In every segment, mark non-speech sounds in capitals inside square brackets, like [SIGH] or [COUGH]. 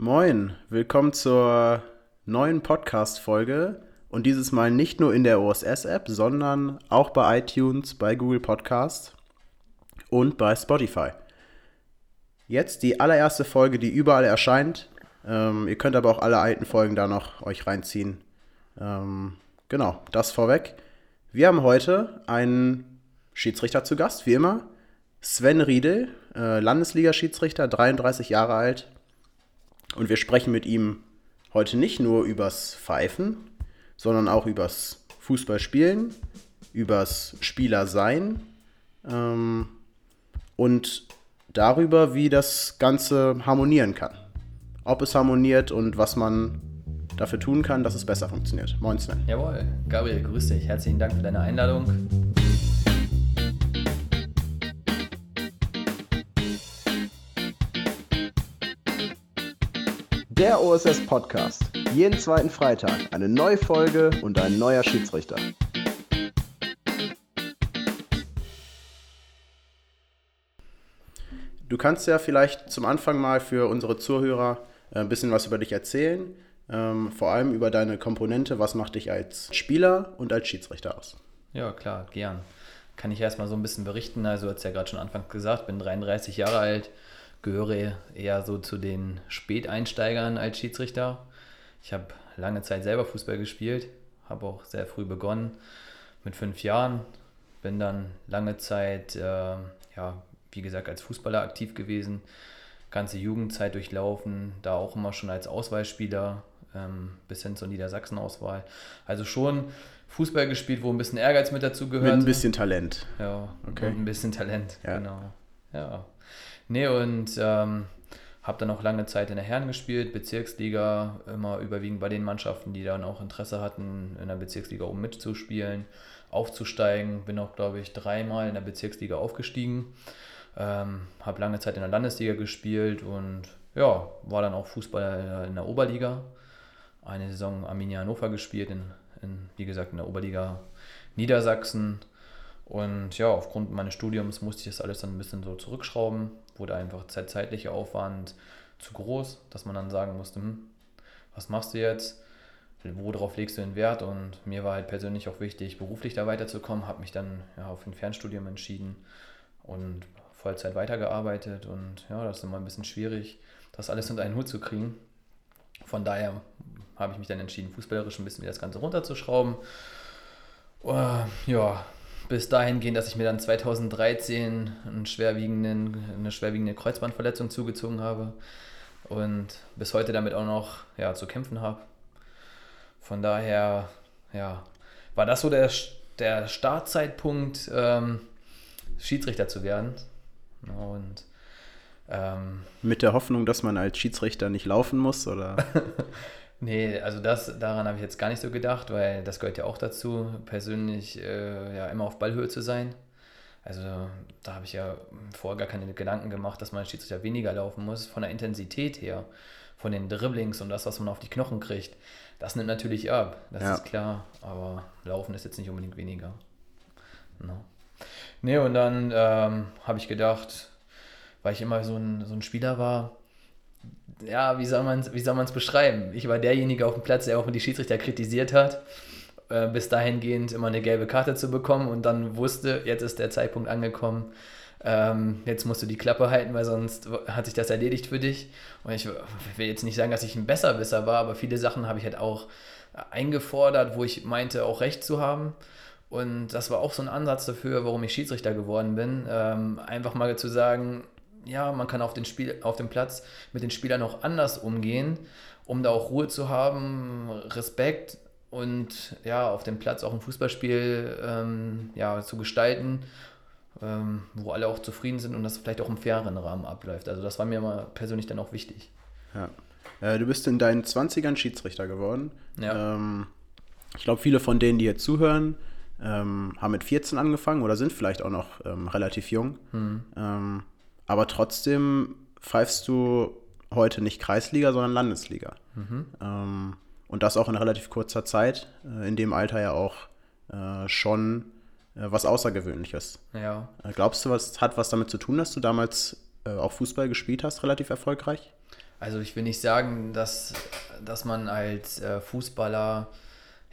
Moin, willkommen zur neuen Podcast-Folge und dieses Mal nicht nur in der OSS-App, sondern auch bei iTunes, bei Google Podcast und bei Spotify. Jetzt die allererste Folge, die überall erscheint. Ähm, ihr könnt aber auch alle alten Folgen da noch euch reinziehen. Ähm, genau, das vorweg. Wir haben heute einen Schiedsrichter zu Gast, wie immer. Sven Riedel, äh, Landesliga-Schiedsrichter, 33 Jahre alt. Und wir sprechen mit ihm heute nicht nur übers Pfeifen, sondern auch übers Fußballspielen, übers Spielersein ähm, und darüber, wie das Ganze harmonieren kann. Ob es harmoniert und was man dafür tun kann, dass es besser funktioniert. Moin Sven. Jawohl, Gabriel, grüß dich. Herzlichen Dank für deine Einladung. Der OSS Podcast. Jeden zweiten Freitag eine neue Folge und ein neuer Schiedsrichter. Du kannst ja vielleicht zum Anfang mal für unsere Zuhörer äh, ein bisschen was über dich erzählen. Ähm, vor allem über deine Komponente. Was macht dich als Spieler und als Schiedsrichter aus? Ja, klar, gern. Kann ich erstmal so ein bisschen berichten. Also, hat es ja gerade schon Anfang gesagt, bin 33 Jahre alt gehöre eher so zu den Späteinsteigern als Schiedsrichter. Ich habe lange Zeit selber Fußball gespielt, habe auch sehr früh begonnen, mit fünf Jahren. Bin dann lange Zeit, äh, ja, wie gesagt, als Fußballer aktiv gewesen, ganze Jugendzeit durchlaufen, da auch immer schon als Auswahlspieler ähm, bis hin zur Niedersachsen-Auswahl. Also schon Fußball gespielt, wo ein bisschen Ehrgeiz mit dazu gehört. Mit ein bisschen Talent. Ja, okay. und ein bisschen Talent, ja. genau. Ja, Nee, und ähm, habe dann auch lange Zeit in der Herren gespielt, Bezirksliga, immer überwiegend bei den Mannschaften, die dann auch Interesse hatten, in der Bezirksliga oben mitzuspielen, aufzusteigen. Bin auch, glaube ich, dreimal in der Bezirksliga aufgestiegen. Ähm, habe lange Zeit in der Landesliga gespielt und ja, war dann auch Fußballer in der Oberliga. Eine Saison Arminia Hannover gespielt, in, in, wie gesagt, in der Oberliga Niedersachsen. Und ja, aufgrund meines Studiums musste ich das alles dann ein bisschen so zurückschrauben wurde einfach der zeitliche Aufwand zu groß, dass man dann sagen musste, hm, was machst du jetzt? Worauf legst du den Wert? Und mir war halt persönlich auch wichtig, beruflich da weiterzukommen, habe mich dann ja, auf ein Fernstudium entschieden und Vollzeit weitergearbeitet. Und ja, das ist immer ein bisschen schwierig, das alles unter einen Hut zu kriegen. Von daher habe ich mich dann entschieden, fußballerisch ein bisschen das Ganze runterzuschrauben. Uh, ja, bis dahin gehen, dass ich mir dann 2013 einen schwerwiegenden, eine schwerwiegende Kreuzbandverletzung zugezogen habe und bis heute damit auch noch ja, zu kämpfen habe. Von daher ja, war das so der, der Startzeitpunkt, ähm, Schiedsrichter zu werden. Und ähm, mit der Hoffnung, dass man als Schiedsrichter nicht laufen muss, oder? [LAUGHS] Nee, also das, daran habe ich jetzt gar nicht so gedacht, weil das gehört ja auch dazu, persönlich äh, ja immer auf Ballhöhe zu sein. Also da habe ich ja vorher gar keine Gedanken gemacht, dass man Schiedsrichter weniger laufen muss, von der Intensität her, von den Dribblings und das, was man auf die Knochen kriegt. Das nimmt natürlich ab, das ja. ist klar, aber Laufen ist jetzt nicht unbedingt weniger. No. Nee, und dann ähm, habe ich gedacht, weil ich immer so ein, so ein Spieler war, ja, wie soll man es beschreiben? Ich war derjenige auf dem Platz, der auch die Schiedsrichter kritisiert hat, äh, bis dahingehend immer eine gelbe Karte zu bekommen und dann wusste, jetzt ist der Zeitpunkt angekommen, ähm, jetzt musst du die Klappe halten, weil sonst hat sich das erledigt für dich. Und ich will jetzt nicht sagen, dass ich ein Besserwisser war, aber viele Sachen habe ich halt auch eingefordert, wo ich meinte, auch recht zu haben. Und das war auch so ein Ansatz dafür, warum ich Schiedsrichter geworden bin. Ähm, einfach mal zu sagen, ja, man kann auf, den Spiel, auf dem Platz mit den Spielern auch anders umgehen, um da auch Ruhe zu haben, Respekt und ja, auf dem Platz auch ein Fußballspiel ähm, ja, zu gestalten, ähm, wo alle auch zufrieden sind und das vielleicht auch im faireren Rahmen abläuft. Also das war mir mal persönlich dann auch wichtig. Ja. Äh, du bist in deinen 20ern Schiedsrichter geworden. Ja. Ähm, ich glaube, viele von denen, die jetzt zuhören, ähm, haben mit 14 angefangen oder sind vielleicht auch noch ähm, relativ jung. Hm. Aber trotzdem pfeifst du heute nicht Kreisliga, sondern Landesliga. Mhm. Ähm, und das auch in relativ kurzer Zeit, äh, in dem Alter ja auch äh, schon äh, was Außergewöhnliches. Ja. Glaubst du, was hat was damit zu tun, dass du damals auch Fußball gespielt hast, relativ erfolgreich? Also ich will nicht sagen, dass, dass man als Fußballer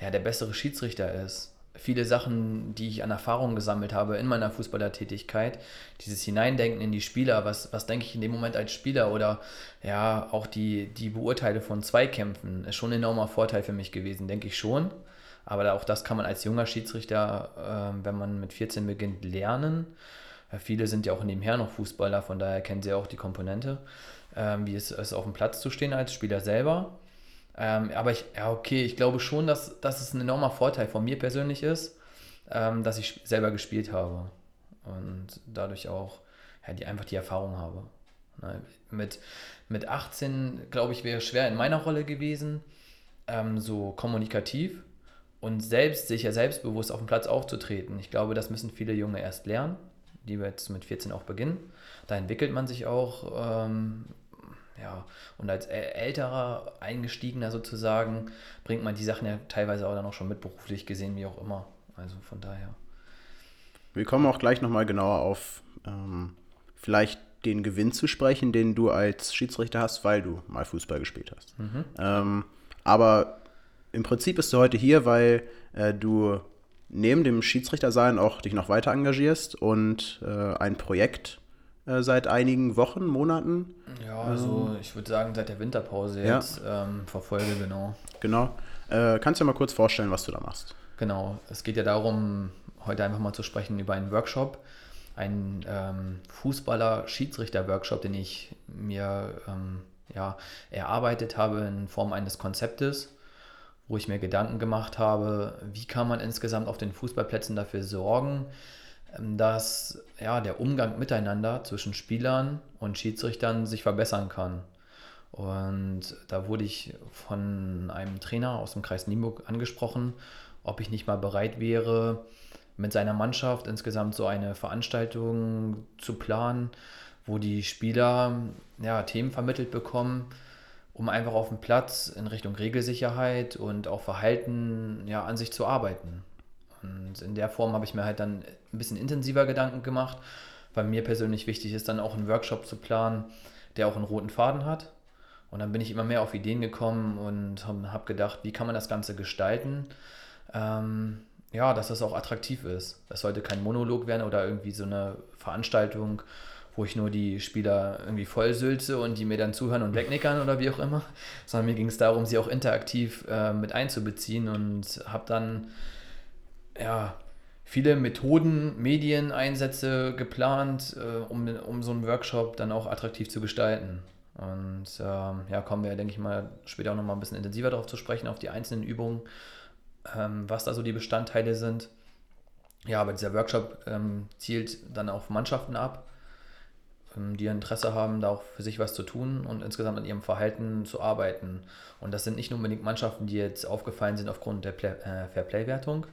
ja, der bessere Schiedsrichter ist. Viele Sachen, die ich an Erfahrung gesammelt habe in meiner Fußballertätigkeit, dieses Hineindenken in die Spieler, was, was denke ich in dem Moment als Spieler oder ja, auch die, die Beurteile von Zweikämpfen, ist schon ein enormer Vorteil für mich gewesen, denke ich schon. Aber auch das kann man als junger Schiedsrichter, äh, wenn man mit 14 beginnt, lernen. Äh, viele sind ja auch nebenher noch Fußballer, von daher kennen sie auch die Komponente ähm, wie es ist, auf dem Platz zu stehen als Spieler selber. Ähm, aber ich, ja, okay, ich glaube schon, dass, dass es ein enormer Vorteil von mir persönlich ist, ähm, dass ich selber gespielt habe und dadurch auch ja, die, einfach die Erfahrung habe. Ne? Mit, mit 18, glaube ich, wäre schwer in meiner Rolle gewesen, ähm, so kommunikativ und selbst sicher, selbstbewusst auf dem Platz aufzutreten. Ich glaube, das müssen viele Junge erst lernen, die wir jetzt mit 14 auch beginnen. Da entwickelt man sich auch ähm, ja, und als älterer Eingestiegener sozusagen bringt man die Sachen ja teilweise auch dann auch schon mit beruflich gesehen, wie auch immer. Also von daher. Wir kommen auch gleich nochmal genauer auf ähm, vielleicht den Gewinn zu sprechen, den du als Schiedsrichter hast, weil du mal Fußball gespielt hast. Mhm. Ähm, aber im Prinzip bist du heute hier, weil äh, du neben dem Schiedsrichtersein auch dich noch weiter engagierst und äh, ein Projekt äh, seit einigen Wochen, Monaten. Ja, also ähm, ich würde sagen seit der Winterpause jetzt ja. ähm, verfolge, genau. Genau. Äh, kannst du dir mal kurz vorstellen, was du da machst? Genau. Es geht ja darum, heute einfach mal zu sprechen über einen Workshop, einen ähm, Fußballer-Schiedsrichter-Workshop, den ich mir ähm, ja, erarbeitet habe in Form eines Konzeptes wo ich mir Gedanken gemacht habe, wie kann man insgesamt auf den Fußballplätzen dafür sorgen, dass ja, der Umgang miteinander zwischen Spielern und Schiedsrichtern sich verbessern kann. Und da wurde ich von einem Trainer aus dem Kreis Nienburg angesprochen, ob ich nicht mal bereit wäre, mit seiner Mannschaft insgesamt so eine Veranstaltung zu planen, wo die Spieler ja, Themen vermittelt bekommen, um einfach auf dem Platz in Richtung Regelsicherheit und auch Verhalten ja, an sich zu arbeiten. Und in der Form habe ich mir halt dann ein bisschen intensiver Gedanken gemacht, weil mir persönlich wichtig ist, dann auch einen Workshop zu planen, der auch einen roten Faden hat. Und dann bin ich immer mehr auf Ideen gekommen und habe gedacht, wie kann man das Ganze gestalten? Ähm, ja, dass das auch attraktiv ist. Das sollte kein Monolog werden oder irgendwie so eine Veranstaltung, wo ich nur die Spieler irgendwie vollsülze und die mir dann zuhören und wegnickern oder wie auch immer, sondern mir ging es darum, sie auch interaktiv äh, mit einzubeziehen und habe dann ja, viele Methoden, Medieneinsätze geplant, äh, um, um so einen Workshop dann auch attraktiv zu gestalten. Und ähm, ja, kommen wir, denke ich mal, später auch nochmal ein bisschen intensiver darauf zu sprechen, auf die einzelnen Übungen, ähm, was da so die Bestandteile sind. Ja, aber dieser Workshop ähm, zielt dann auf Mannschaften ab, ähm, die Interesse haben, da auch für sich was zu tun und insgesamt an ihrem Verhalten zu arbeiten. Und das sind nicht unbedingt Mannschaften, die jetzt aufgefallen sind aufgrund der Play äh, Fairplay-Wertung,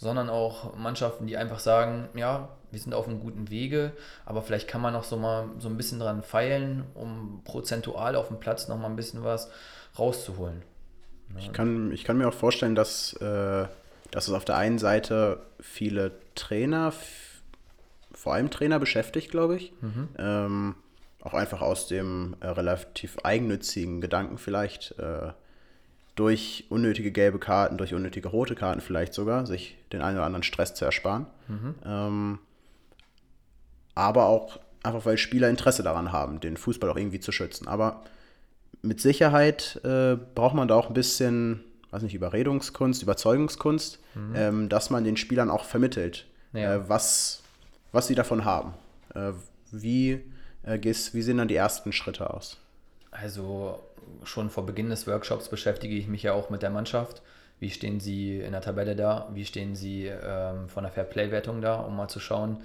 sondern auch Mannschaften, die einfach sagen, ja, wir sind auf einem guten Wege, aber vielleicht kann man noch so mal so ein bisschen dran feilen, um prozentual auf dem Platz noch mal ein bisschen was rauszuholen. Ich kann, ich kann mir auch vorstellen, dass, äh, dass es auf der einen Seite viele Trainer, vor allem Trainer beschäftigt, glaube ich. Mhm. Ähm, auch einfach aus dem äh, relativ eigennützigen Gedanken vielleicht, äh, durch unnötige gelbe Karten, durch unnötige rote Karten vielleicht sogar, sich den einen oder anderen Stress zu ersparen. Mhm. Ähm, aber auch einfach, weil Spieler Interesse daran haben, den Fußball auch irgendwie zu schützen. Aber mit Sicherheit äh, braucht man da auch ein bisschen, weiß nicht, Überredungskunst, Überzeugungskunst, mhm. ähm, dass man den Spielern auch vermittelt, ja. äh, was, was sie davon haben. Äh, wie, äh, wie sehen dann die ersten Schritte aus? Also schon vor Beginn des Workshops beschäftige ich mich ja auch mit der Mannschaft. Wie stehen sie in der Tabelle da? Wie stehen sie ähm, von der Fairplay-Wertung da, um mal zu schauen,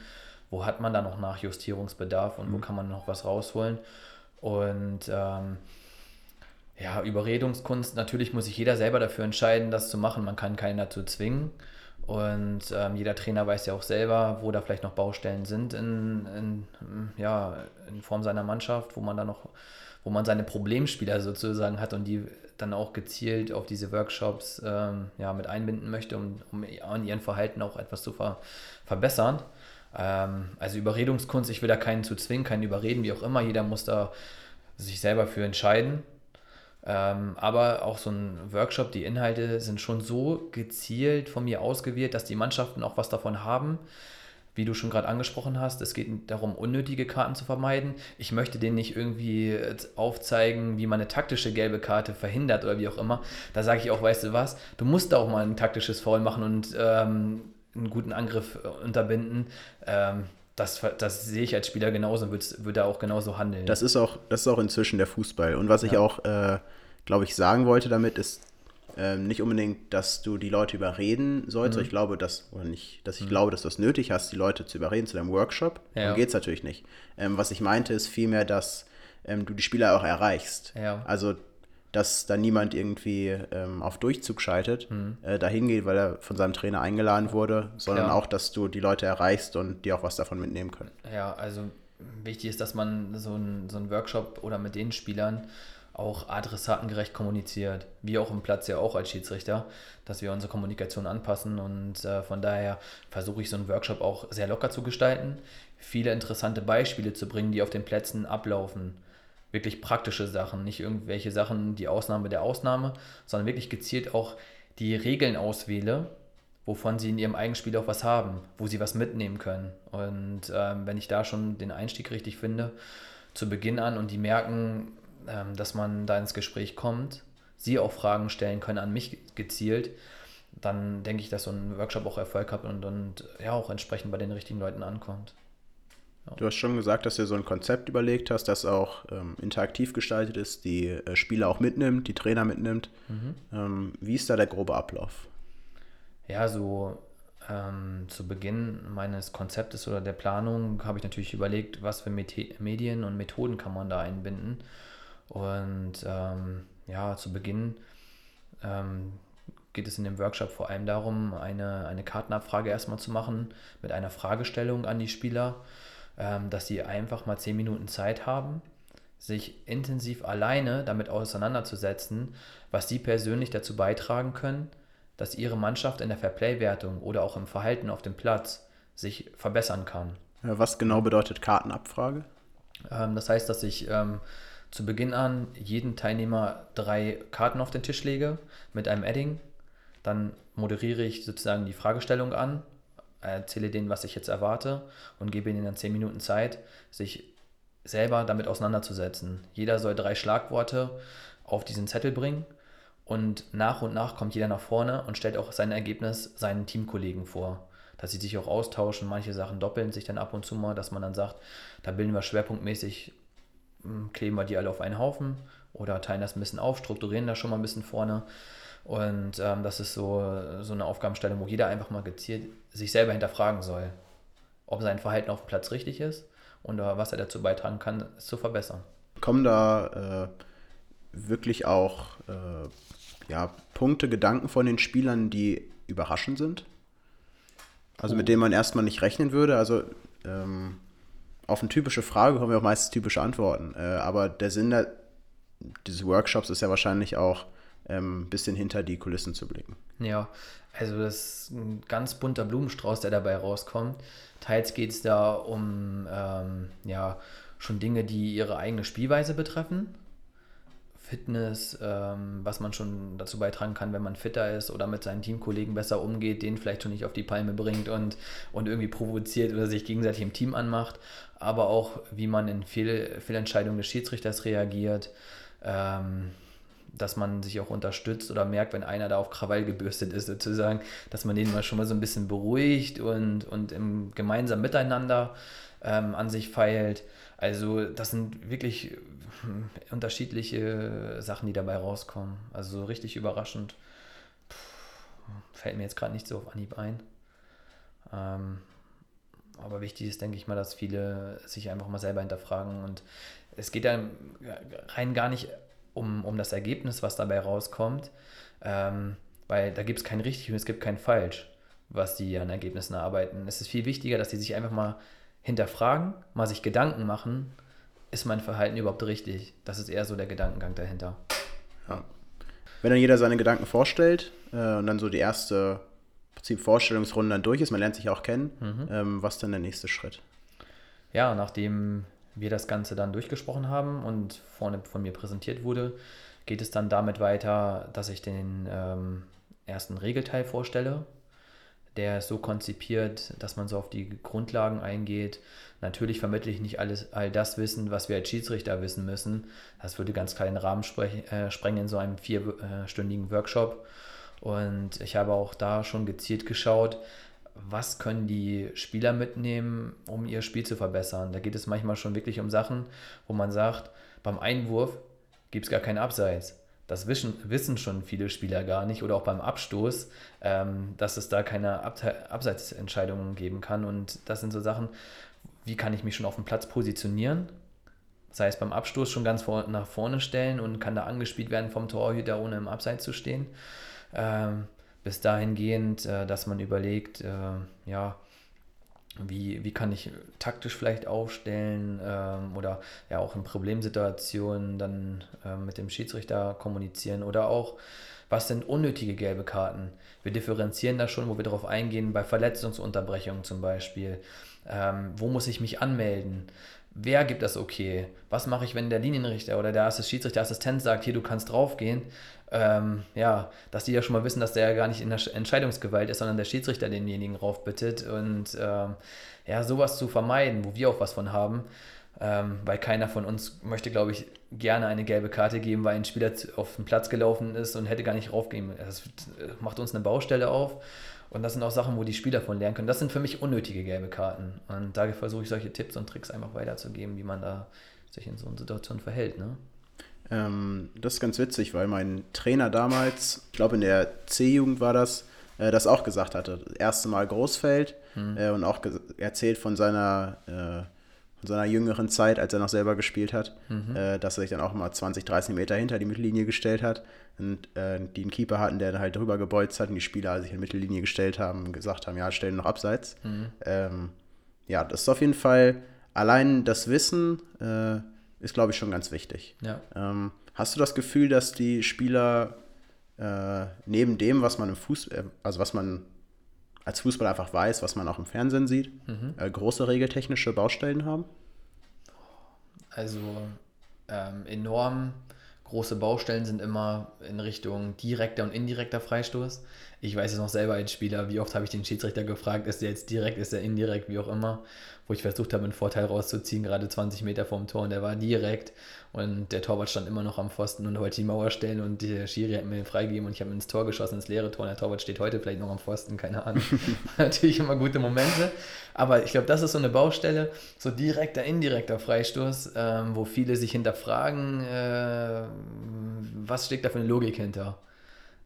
wo hat man da noch Nachjustierungsbedarf und mhm. wo kann man noch was rausholen? Und ähm, ja, Überredungskunst, natürlich muss sich jeder selber dafür entscheiden, das zu machen. Man kann keinen dazu zwingen. Und ähm, jeder Trainer weiß ja auch selber, wo da vielleicht noch Baustellen sind in, in, ja, in Form seiner Mannschaft, wo man da noch wo man seine Problemspieler sozusagen hat und die dann auch gezielt auf diese Workshops ähm, ja, mit einbinden möchte, um, um an ihrem Verhalten auch etwas zu ver verbessern. Ähm, also Überredungskunst, ich will da keinen zu zwingen, keinen überreden, wie auch immer. Jeder muss da sich selber für entscheiden. Ähm, aber auch so ein Workshop, die Inhalte sind schon so gezielt von mir ausgewählt, dass die Mannschaften auch was davon haben. Wie du schon gerade angesprochen hast, es geht darum, unnötige Karten zu vermeiden. Ich möchte denen nicht irgendwie aufzeigen, wie man eine taktische gelbe Karte verhindert oder wie auch immer. Da sage ich auch, weißt du was, du musst da auch mal ein taktisches Foul machen und ähm, einen guten Angriff unterbinden. Ähm, das, das sehe ich als Spieler genauso und würde, würde auch genauso handeln. Das ist auch, das ist auch inzwischen der Fußball. Und was ja. ich auch, äh, glaube ich, sagen wollte damit, ist äh, nicht unbedingt, dass du die Leute überreden sollst. Mhm. Ich glaube, dass, oder nicht, dass ich mhm. glaube, dass du es nötig hast, die Leute zu überreden zu deinem Workshop. Ja. Darum geht es natürlich nicht. Ähm, was ich meinte, ist vielmehr, dass ähm, du die Spieler auch erreichst. Ja. Also dass da niemand irgendwie ähm, auf Durchzug schaltet, mhm. äh, dahin geht, weil er von seinem Trainer eingeladen wurde, sondern ja. auch, dass du die Leute erreichst und die auch was davon mitnehmen können. Ja, also wichtig ist, dass man so einen so Workshop oder mit den Spielern auch adressatengerecht kommuniziert. Wir auch im Platz ja auch als Schiedsrichter, dass wir unsere Kommunikation anpassen und äh, von daher versuche ich so einen Workshop auch sehr locker zu gestalten, viele interessante Beispiele zu bringen, die auf den Plätzen ablaufen wirklich praktische Sachen, nicht irgendwelche Sachen, die Ausnahme der Ausnahme, sondern wirklich gezielt auch die Regeln auswähle, wovon sie in ihrem Eigenspiel auch was haben, wo sie was mitnehmen können. Und ähm, wenn ich da schon den Einstieg richtig finde, zu Beginn an und die merken, dass man da ins Gespräch kommt, sie auch Fragen stellen können an mich gezielt, dann denke ich, dass so ein Workshop auch Erfolg hat und, und ja auch entsprechend bei den richtigen Leuten ankommt. Du hast schon gesagt, dass du so ein Konzept überlegt hast, das auch ähm, interaktiv gestaltet ist, die äh, Spieler auch mitnimmt, die Trainer mitnimmt. Mhm. Ähm, wie ist da der grobe Ablauf? Ja, so ähm, zu Beginn meines Konzeptes oder der Planung habe ich natürlich überlegt, was für Medien und Methoden kann man da einbinden. Und ähm, ja, zu Beginn ähm, geht es in dem Workshop vor allem darum, eine, eine Kartenabfrage erstmal zu machen mit einer Fragestellung an die Spieler ähm, dass sie einfach mal zehn Minuten Zeit haben, sich intensiv alleine damit auseinanderzusetzen, was sie persönlich dazu beitragen können, dass ihre Mannschaft in der Fairplay-Wertung oder auch im Verhalten auf dem Platz sich verbessern kann. Was genau bedeutet Kartenabfrage? Ähm, das heißt, dass ich ähm, zu Beginn an jeden Teilnehmer drei Karten auf den Tisch lege mit einem Edding. Dann moderiere ich sozusagen die Fragestellung an erzähle denen, was ich jetzt erwarte und gebe ihnen dann zehn Minuten Zeit, sich selber damit auseinanderzusetzen. Jeder soll drei Schlagworte auf diesen Zettel bringen und nach und nach kommt jeder nach vorne und stellt auch sein Ergebnis seinen Teamkollegen vor. Dass sie sich auch austauschen, manche Sachen doppeln sich dann ab und zu mal, dass man dann sagt, da bilden wir schwerpunktmäßig, kleben wir die alle auf einen Haufen oder teilen das ein bisschen auf, strukturieren das schon mal ein bisschen vorne und ähm, das ist so, so eine Aufgabenstellung, wo jeder einfach mal gezielt sich selber hinterfragen soll, ob sein Verhalten auf dem Platz richtig ist und äh, was er dazu beitragen kann, es zu verbessern. Kommen da äh, wirklich auch äh, ja, Punkte, Gedanken von den Spielern, die überraschend sind? Also oh. mit denen man erstmal nicht rechnen würde. Also ähm, auf eine typische Frage kommen wir auch meistens typische Antworten. Äh, aber der Sinn der, dieses Workshops ist ja wahrscheinlich auch ähm, bisschen hinter die Kulissen zu blicken. Ja, also das ist ein ganz bunter Blumenstrauß, der dabei rauskommt. Teils geht es da um ähm, ja, schon Dinge, die ihre eigene Spielweise betreffen. Fitness, ähm, was man schon dazu beitragen kann, wenn man fitter ist oder mit seinen Teamkollegen besser umgeht, den vielleicht schon nicht auf die Palme bringt und, und irgendwie provoziert oder sich gegenseitig im Team anmacht, aber auch wie man in Fehl, Fehlentscheidungen des Schiedsrichters reagiert. Ähm, dass man sich auch unterstützt oder merkt, wenn einer da auf Krawall gebürstet ist, sozusagen, dass man den mal schon mal so ein bisschen beruhigt und, und im gemeinsamen Miteinander ähm, an sich feilt. Also das sind wirklich hm, unterschiedliche Sachen, die dabei rauskommen. Also so richtig überraschend. Puh, fällt mir jetzt gerade nicht so auf Anhieb ein. Ähm, aber wichtig ist, denke ich mal, dass viele sich einfach mal selber hinterfragen und es geht dann rein gar nicht um, um das Ergebnis, was dabei rauskommt. Ähm, weil da gibt es kein richtig und es gibt kein falsch, was die an Ergebnissen erarbeiten. Es ist viel wichtiger, dass sie sich einfach mal hinterfragen, mal sich Gedanken machen, ist mein Verhalten überhaupt richtig? Das ist eher so der Gedankengang dahinter. Ja. Wenn dann jeder seine Gedanken vorstellt äh, und dann so die erste Prinzip Vorstellungsrunde dann durch ist, man lernt sich auch kennen, mhm. ähm, was dann der nächste Schritt? Ja, nachdem wir das Ganze dann durchgesprochen haben und vorne von mir präsentiert wurde, geht es dann damit weiter, dass ich den ähm, ersten Regelteil vorstelle. Der ist so konzipiert, dass man so auf die Grundlagen eingeht. Natürlich vermittle ich nicht alles, all das Wissen, was wir als Schiedsrichter wissen müssen. Das würde ganz kleinen Rahmen äh, sprengen in so einem vierstündigen Workshop. Und ich habe auch da schon gezielt geschaut, was können die Spieler mitnehmen, um ihr Spiel zu verbessern. Da geht es manchmal schon wirklich um Sachen, wo man sagt, beim Einwurf gibt es gar keinen Abseits. Das wissen, schon viele Spieler gar nicht oder auch beim Abstoß, ähm, dass es da keine Abseitsentscheidungen geben kann. Und das sind so Sachen, wie kann ich mich schon auf dem Platz positionieren? Das heißt, beim Abstoß schon ganz vor, nach vorne stellen und kann da angespielt werden vom Torhüter, ohne im Abseits zu stehen. Ähm, bis dahingehend, äh, dass man überlegt, äh, ja, wie, wie kann ich taktisch vielleicht aufstellen ähm, oder ja auch in Problemsituationen dann äh, mit dem Schiedsrichter kommunizieren oder auch, was sind unnötige gelbe Karten? Wir differenzieren da schon, wo wir darauf eingehen, bei Verletzungsunterbrechungen zum Beispiel. Ähm, wo muss ich mich anmelden? Wer gibt das okay? Was mache ich, wenn der Linienrichter oder der Schiedsrichter, Assistent sagt, hier, du kannst draufgehen? Ähm, ja, dass die ja schon mal wissen, dass der ja gar nicht in der Entscheidungsgewalt ist, sondern der Schiedsrichter denjenigen raufbittet. Und ähm, ja, sowas zu vermeiden, wo wir auch was von haben, ähm, weil keiner von uns möchte, glaube ich, gerne eine gelbe Karte geben, weil ein Spieler auf den Platz gelaufen ist und hätte gar nicht raufgehen. Das macht uns eine Baustelle auf. Und das sind auch Sachen, wo die Spieler von lernen können. Das sind für mich unnötige gelbe Karten. Und da versuche ich solche Tipps und Tricks einfach weiterzugeben, wie man da sich in so einer Situation verhält. Ne? Ähm, das ist ganz witzig, weil mein Trainer damals, ich glaube in der C-Jugend war das, äh, das auch gesagt hatte. Das erste Mal Großfeld hm. äh, und auch erzählt von seiner, von seiner jüngeren Zeit, als er noch selber gespielt hat, mhm. Äh, dass er sich dann auch mal 20, 30 Meter hinter die Mittellinie gestellt hat und äh, die einen Keeper hatten, der dann halt drüber gebolzt hat und die Spieler sich in die Mittellinie gestellt haben und gesagt haben, ja, stellen noch abseits. Mhm. Ähm, ja, das ist auf jeden Fall allein das Wissen äh, ist, glaube ich, schon ganz wichtig. Ja. Ähm, hast du das Gefühl, dass die Spieler äh, neben dem, was man im Fußball, äh, also was man als Fußballer einfach weiß, was man auch im Fernsehen sieht, mhm. äh, große regeltechnische Baustellen haben? Also ähm, enorm große Baustellen sind immer in Richtung direkter und indirekter Freistoß. Ich weiß es noch selber als Spieler, wie oft habe ich den Schiedsrichter gefragt, ist der jetzt direkt, ist der indirekt, wie auch immer, wo ich versucht habe, einen Vorteil rauszuziehen, gerade 20 Meter vom Tor und der war direkt und der Torwart stand immer noch am Pfosten und wollte die Mauer stellen und der Schiri hat mir den freigegeben und ich habe ins Tor geschossen, ins leere Tor und der Torwart steht heute vielleicht noch am Pfosten, keine Ahnung. [LAUGHS] Natürlich immer gute Momente, aber ich glaube, das ist so eine Baustelle, so direkter, indirekter Freistoß, ähm, wo viele sich hinterfragen, äh, was steckt da für eine Logik hinter?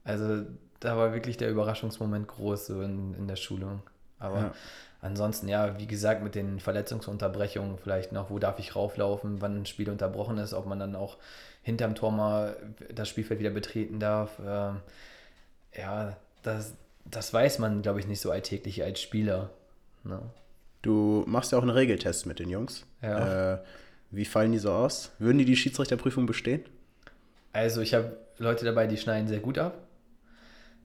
Also da war wirklich der Überraschungsmoment groß so in, in der Schulung. Aber ja. ansonsten, ja, wie gesagt, mit den Verletzungsunterbrechungen vielleicht noch, wo darf ich rauflaufen, wann ein Spiel unterbrochen ist, ob man dann auch hinterm Tor mal das Spielfeld wieder betreten darf. Ähm, ja, das, das weiß man, glaube ich, nicht so alltäglich als Spieler. Ne? Du machst ja auch einen Regeltest mit den Jungs. Ja. Äh, wie fallen die so aus? Würden die die Schiedsrichterprüfung bestehen? Also ich habe Leute dabei, die schneiden sehr gut ab.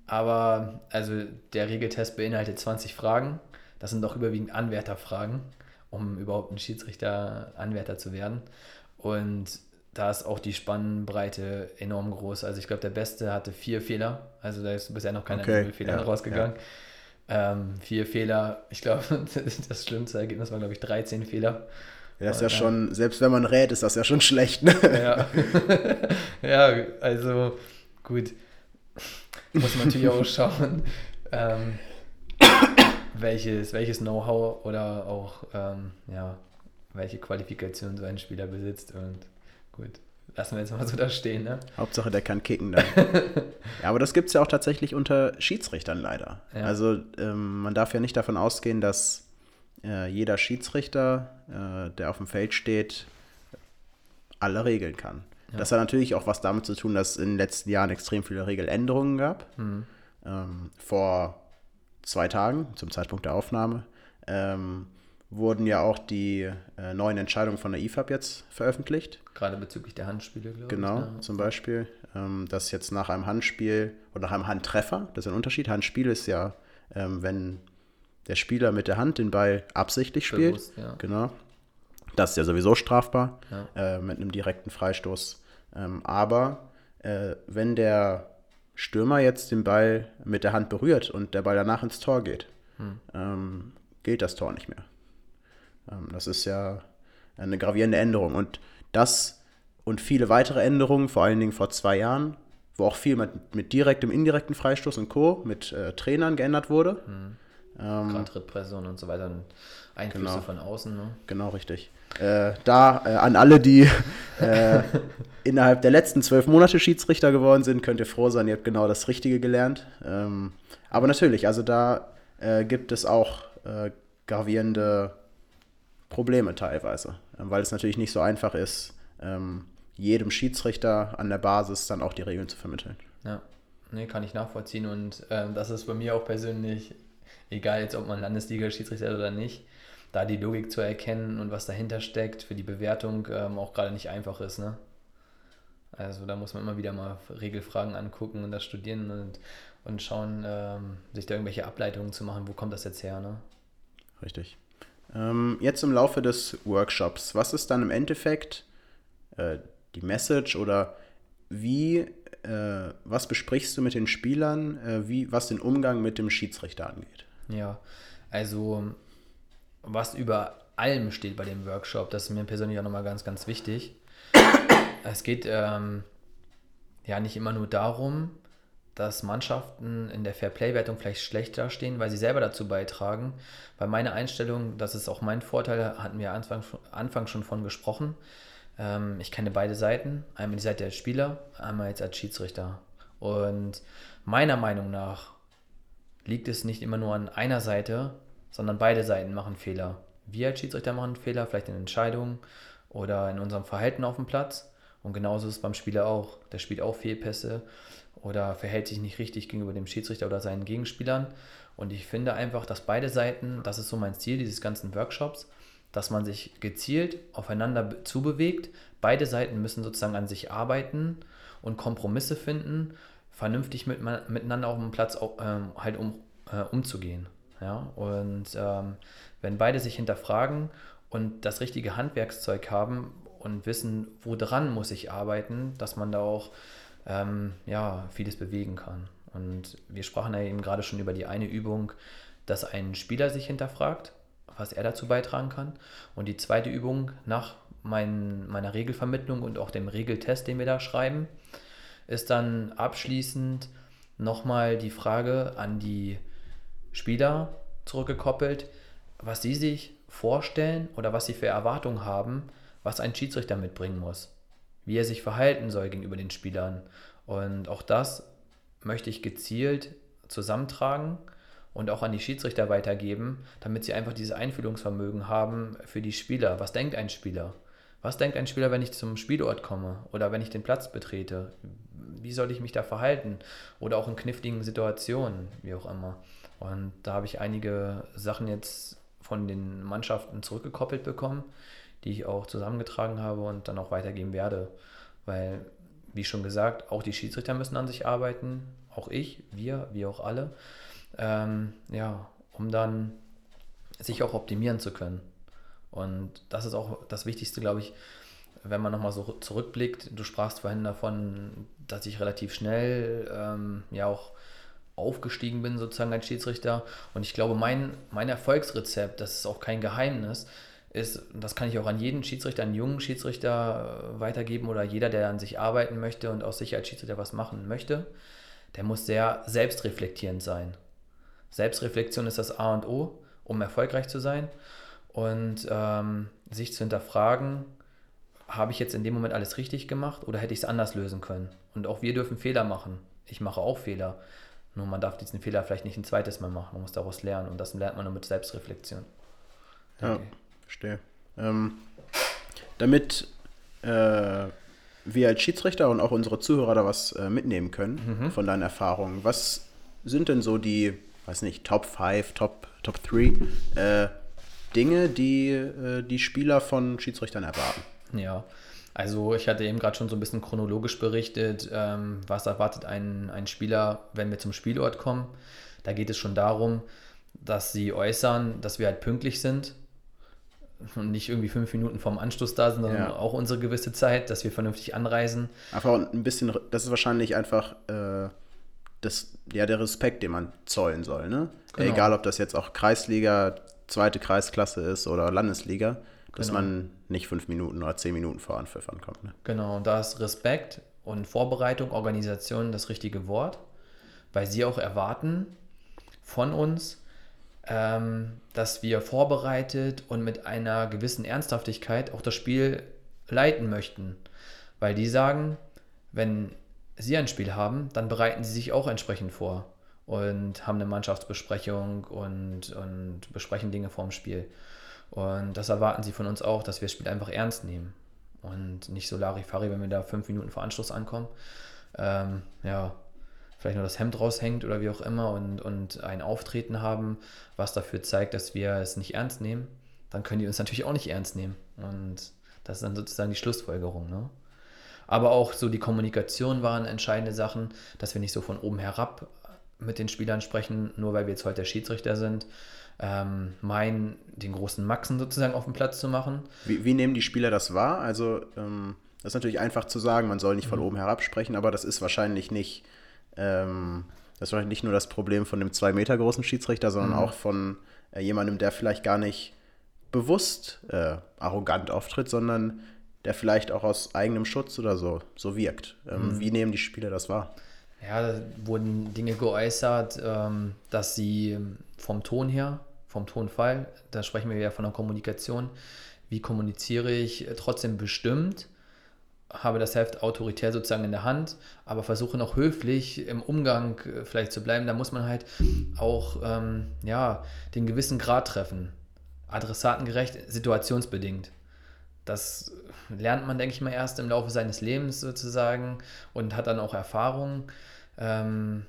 Aber also der Regeltest beinhaltet 20 Fragen. Das sind doch überwiegend Anwärterfragen, um überhaupt ein Schiedsrichter-Anwärter zu werden. Und da ist auch die Spannbreite enorm groß. Also ich glaube, der Beste hatte vier Fehler. Also da ist bisher noch keiner okay, Fehler ja, rausgegangen. Ja. Ähm, vier Fehler. Ich glaube, [LAUGHS] das schlimmste Ergebnis war, glaube ich, 13 Fehler. Ja, ist ja schon, selbst wenn man rät, ist das ja schon schlecht. Ne? Ja. [LAUGHS] ja, also gut muss man natürlich auch [LAUGHS] schauen, ähm, welches, welches Know-how oder auch ähm, ja, welche Qualifikation so ein Spieler besitzt. Und gut, lassen wir jetzt mal so da stehen. Ne? Hauptsache, der kann kicken dann. [LAUGHS] ja, aber das gibt es ja auch tatsächlich unter Schiedsrichtern leider. Ja. Also ähm, man darf ja nicht davon ausgehen, dass äh, jeder Schiedsrichter, äh, der auf dem Feld steht, alle regeln kann. Ja. Das hat natürlich auch was damit zu tun, dass es in den letzten Jahren extrem viele Regeländerungen gab. Mhm. Ähm, vor zwei Tagen, zum Zeitpunkt der Aufnahme, ähm, wurden ja auch die äh, neuen Entscheidungen von der IFAB jetzt veröffentlicht. Gerade bezüglich der Handspiele, glaube genau, ich. Genau, ja. zum Beispiel, ähm, dass jetzt nach einem Handspiel oder nach einem Handtreffer, das ist ein Unterschied, Handspiel ist ja ähm, wenn der Spieler mit der Hand den Ball absichtlich spielt. Bewusst, ja. Genau. Das ist ja sowieso strafbar ja. Äh, mit einem direkten Freistoß. Ähm, aber äh, wenn der Stürmer jetzt den Ball mit der Hand berührt und der Ball danach ins Tor geht, hm. ähm, gilt das Tor nicht mehr. Ähm, das ist ja eine gravierende Änderung. Und das und viele weitere Änderungen, vor allen Dingen vor zwei Jahren, wo auch viel mit, mit direktem, indirekten Freistoß und Co., mit äh, Trainern geändert wurde. Hm. Ähm, Gerade und so weiter und Einflüsse genau, von außen. Ne? Genau, richtig. Äh, da äh, an alle, die äh, [LAUGHS] innerhalb der letzten zwölf Monate Schiedsrichter geworden sind, könnt ihr froh sein, ihr habt genau das Richtige gelernt. Ähm, aber natürlich, also da äh, gibt es auch äh, gravierende Probleme teilweise, ähm, weil es natürlich nicht so einfach ist, ähm, jedem Schiedsrichter an der Basis dann auch die Regeln zu vermitteln. Ja, nee, kann ich nachvollziehen und äh, das ist bei mir auch persönlich, egal jetzt ob man Landesliga-Schiedsrichter ist oder nicht, da die Logik zu erkennen und was dahinter steckt für die Bewertung ähm, auch gerade nicht einfach ist. Ne? Also da muss man immer wieder mal Regelfragen angucken und das studieren und, und schauen, ähm, sich da irgendwelche Ableitungen zu machen, wo kommt das jetzt her. Ne? Richtig. Ähm, jetzt im Laufe des Workshops, was ist dann im Endeffekt äh, die Message oder wie, äh, was besprichst du mit den Spielern, äh, wie, was den Umgang mit dem Schiedsrichter angeht? Ja, also was über allem steht bei dem Workshop, das ist mir persönlich auch nochmal ganz, ganz wichtig. es geht ähm, ja nicht immer nur darum, dass Mannschaften in der Fairplay-Wertung vielleicht schlechter stehen, weil sie selber dazu beitragen. Bei meiner Einstellung, das ist auch mein Vorteil, hatten wir Anfang, Anfang schon von gesprochen. Ähm, ich kenne beide Seiten, einmal die Seite als Spieler, einmal jetzt als Schiedsrichter. Und meiner Meinung nach liegt es nicht immer nur an einer Seite, sondern beide Seiten machen Fehler. Wir als Schiedsrichter machen Fehler, vielleicht in Entscheidungen oder in unserem Verhalten auf dem Platz. Und genauso ist es beim Spieler auch. Der spielt auch Fehlpässe oder verhält sich nicht richtig gegenüber dem Schiedsrichter oder seinen Gegenspielern. Und ich finde einfach, dass beide Seiten, das ist so mein Ziel dieses ganzen Workshops, dass man sich gezielt aufeinander zubewegt. Beide Seiten müssen sozusagen an sich arbeiten und Kompromisse finden, vernünftig mit, miteinander auf dem Platz ähm, halt um, äh, umzugehen. Ja? Und ähm, wenn beide sich hinterfragen und das richtige Handwerkszeug haben und wissen, woran muss ich arbeiten, dass man da auch ähm, ja, vieles bewegen kann. Und wir sprachen ja eben gerade schon über die eine Übung, dass ein Spieler sich hinterfragt was er dazu beitragen kann. Und die zweite Übung nach mein, meiner Regelvermittlung und auch dem Regeltest, den wir da schreiben, ist dann abschließend nochmal die Frage an die Spieler zurückgekoppelt, was sie sich vorstellen oder was sie für Erwartungen haben, was ein Schiedsrichter mitbringen muss, wie er sich verhalten soll gegenüber den Spielern. Und auch das möchte ich gezielt zusammentragen und auch an die Schiedsrichter weitergeben, damit sie einfach dieses Einfühlungsvermögen haben für die Spieler. Was denkt ein Spieler? Was denkt ein Spieler, wenn ich zum Spielort komme oder wenn ich den Platz betrete? Wie soll ich mich da verhalten? Oder auch in kniffligen Situationen, wie auch immer. Und da habe ich einige Sachen jetzt von den Mannschaften zurückgekoppelt bekommen, die ich auch zusammengetragen habe und dann auch weitergeben werde. Weil, wie schon gesagt, auch die Schiedsrichter müssen an sich arbeiten, auch ich, wir, wie auch alle ähm, ja, um dann sich auch optimieren zu können. Und das ist auch das Wichtigste, glaube ich, wenn man nochmal so zurückblickt. Du sprachst vorhin davon, dass ich relativ schnell ähm, ja auch aufgestiegen bin, sozusagen als Schiedsrichter. Und ich glaube, mein, mein Erfolgsrezept, das ist auch kein Geheimnis, ist, das kann ich auch an jeden Schiedsrichter, einen jungen Schiedsrichter äh, weitergeben oder jeder, der an sich arbeiten möchte und aus sich als Schiedsrichter was machen möchte, der muss sehr selbstreflektierend sein. Selbstreflexion ist das A und O, um erfolgreich zu sein. Und ähm, sich zu hinterfragen, habe ich jetzt in dem Moment alles richtig gemacht oder hätte ich es anders lösen können? Und auch wir dürfen Fehler machen. Ich mache auch Fehler. Nur man darf diesen Fehler vielleicht nicht ein zweites Mal machen. Man muss daraus lernen. Und das lernt man nur mit Selbstreflexion. Ja, verstehe. Ähm, damit äh, wir als Schiedsrichter und auch unsere Zuhörer da was äh, mitnehmen können mhm. von deinen Erfahrungen, was sind denn so die weiß nicht, Top 5, Top, Top 3 äh, Dinge, die äh, die Spieler von Schiedsrichtern erwarten. Ja, Also ich hatte eben gerade schon so ein bisschen chronologisch berichtet, ähm, was erwartet ein, ein Spieler, wenn wir zum Spielort kommen. Da geht es schon darum, dass sie äußern, dass wir halt pünktlich sind und nicht irgendwie fünf Minuten vorm Anstoß da sind, sondern ja. auch unsere gewisse Zeit, dass wir vernünftig anreisen. Einfach ein bisschen, das ist wahrscheinlich einfach äh, das, ja, der Respekt, den man zollen soll. Ne? Genau. Egal, ob das jetzt auch Kreisliga, zweite Kreisklasse ist oder Landesliga dass genau. man nicht fünf Minuten oder zehn Minuten vor Anpfiffern kommt. Ne? Genau, und da ist Respekt und Vorbereitung, Organisation das richtige Wort, weil sie auch erwarten von uns, ähm, dass wir vorbereitet und mit einer gewissen Ernsthaftigkeit auch das Spiel leiten möchten. Weil die sagen, wenn sie ein Spiel haben, dann bereiten sie sich auch entsprechend vor und haben eine Mannschaftsbesprechung und, und besprechen Dinge vorm Spiel. Und das erwarten sie von uns auch, dass wir das Spiel einfach ernst nehmen. Und nicht so Larifari, wenn wir da fünf Minuten vor Anschluss ankommen. Ähm, ja, vielleicht nur das Hemd raushängt oder wie auch immer und, und ein Auftreten haben, was dafür zeigt, dass wir es nicht ernst nehmen, dann können die uns natürlich auch nicht ernst nehmen. Und das ist dann sozusagen die Schlussfolgerung. Ne? Aber auch so die Kommunikation waren entscheidende Sachen, dass wir nicht so von oben herab mit den Spielern sprechen, nur weil wir jetzt heute der Schiedsrichter sind, ähm, meinen, den großen Maxen sozusagen auf dem Platz zu machen. Wie, wie nehmen die Spieler das wahr? Also, ähm, das ist natürlich einfach zu sagen, man soll nicht von mhm. oben herab sprechen, aber das ist wahrscheinlich nicht, ähm, das wahrscheinlich nicht nur das Problem von dem zwei Meter großen Schiedsrichter, sondern mhm. auch von äh, jemandem, der vielleicht gar nicht bewusst äh, arrogant auftritt, sondern der vielleicht auch aus eigenem Schutz oder so, so wirkt. Ähm, mhm. Wie nehmen die Spieler das wahr? Ja, da wurden Dinge geäußert, ähm, dass sie vom Ton her, vom Tonfall, da sprechen wir ja von der Kommunikation, wie kommuniziere ich trotzdem bestimmt, habe das Heft autoritär sozusagen in der Hand, aber versuche noch höflich im Umgang äh, vielleicht zu bleiben. Da muss man halt auch ähm, ja, den gewissen Grad treffen. Adressatengerecht, situationsbedingt. Das lernt man, denke ich mal, erst im Laufe seines Lebens sozusagen und hat dann auch Erfahrungen. Ähm,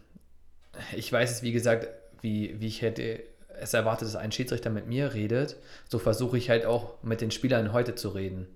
ich weiß es, wie gesagt, wie, wie ich hätte es erwartet, dass ein Schiedsrichter mit mir redet, so versuche ich halt auch mit den Spielern heute zu reden.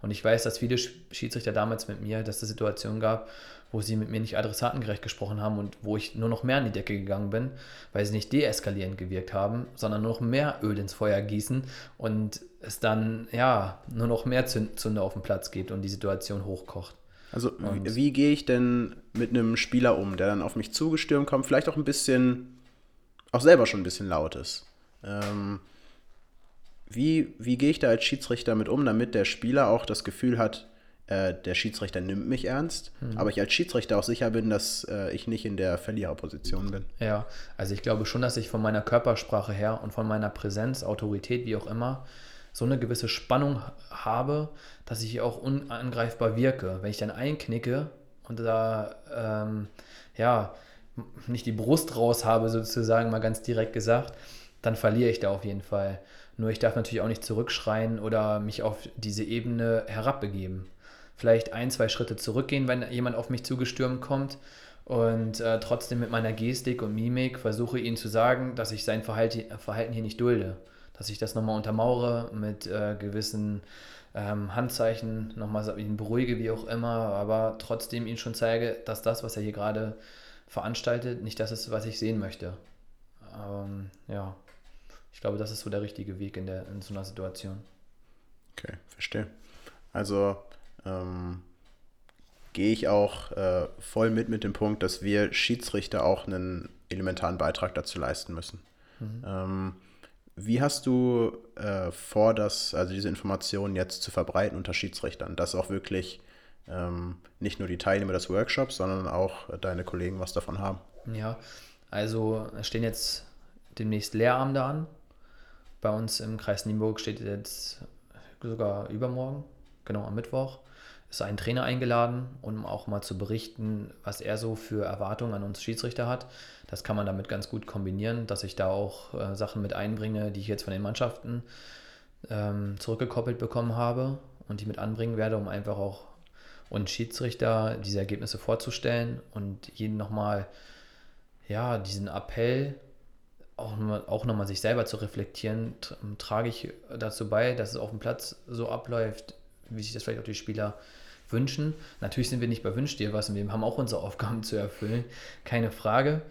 Und ich weiß, dass viele Schiedsrichter damals mit mir, dass es Situationen gab, wo sie mit mir nicht adressatengerecht gesprochen haben und wo ich nur noch mehr an die Decke gegangen bin, weil sie nicht deeskalierend gewirkt haben, sondern nur noch mehr Öl ins Feuer gießen und es dann ja nur noch mehr Zünder auf dem Platz gibt und die Situation hochkocht. Also wie, wie gehe ich denn mit einem Spieler um, der dann auf mich zugestürmt kommt, vielleicht auch ein bisschen, auch selber schon ein bisschen laut ist? Ähm, wie wie gehe ich da als Schiedsrichter mit um, damit der Spieler auch das Gefühl hat, äh, der Schiedsrichter nimmt mich ernst, mhm. aber ich als Schiedsrichter auch sicher bin, dass äh, ich nicht in der Verliererposition bin. Ja, also ich glaube schon, dass ich von meiner Körpersprache her und von meiner Präsenz, Autorität, wie auch immer, so eine gewisse Spannung habe, dass ich auch unangreifbar wirke. Wenn ich dann einknicke und da ähm, ja nicht die Brust raus habe, sozusagen mal ganz direkt gesagt, dann verliere ich da auf jeden Fall. Nur ich darf natürlich auch nicht zurückschreien oder mich auf diese Ebene herabbegeben. Vielleicht ein, zwei Schritte zurückgehen, wenn jemand auf mich zugestürmt kommt und äh, trotzdem mit meiner Gestik und Mimik versuche ihn zu sagen, dass ich sein Verhalten, Verhalten hier nicht dulde dass ich das nochmal untermauere mit äh, gewissen ähm, Handzeichen, nochmal ihn beruhige, wie auch immer, aber trotzdem ihn schon zeige, dass das, was er hier gerade veranstaltet, nicht das ist, was ich sehen möchte. Ähm, ja, ich glaube, das ist so der richtige Weg in, der, in so einer Situation. Okay, verstehe. Also ähm, gehe ich auch äh, voll mit mit dem Punkt, dass wir Schiedsrichter auch einen elementaren Beitrag dazu leisten müssen. Mhm. Ähm, wie hast du äh, vor, das, also diese Informationen jetzt zu verbreiten unter Schiedsrichtern, dass auch wirklich ähm, nicht nur die Teilnehmer des Workshops, sondern auch deine Kollegen was davon haben? Ja, also es stehen jetzt demnächst Lehrabende an. Bei uns im Kreis Nienburg steht jetzt sogar übermorgen, genau am Mittwoch, ist ein Trainer eingeladen, um auch mal zu berichten, was er so für Erwartungen an uns Schiedsrichter hat. Das kann man damit ganz gut kombinieren, dass ich da auch äh, Sachen mit einbringe, die ich jetzt von den Mannschaften ähm, zurückgekoppelt bekommen habe und die mit anbringen werde, um einfach auch uns Schiedsrichter diese Ergebnisse vorzustellen und jeden nochmal, ja, diesen Appell auch, auch nochmal sich selber zu reflektieren, trage ich dazu bei, dass es auf dem Platz so abläuft, wie sich das vielleicht auch die Spieler wünschen. Natürlich sind wir nicht bei Wünsch dir was und wir haben auch unsere Aufgaben zu erfüllen, keine Frage.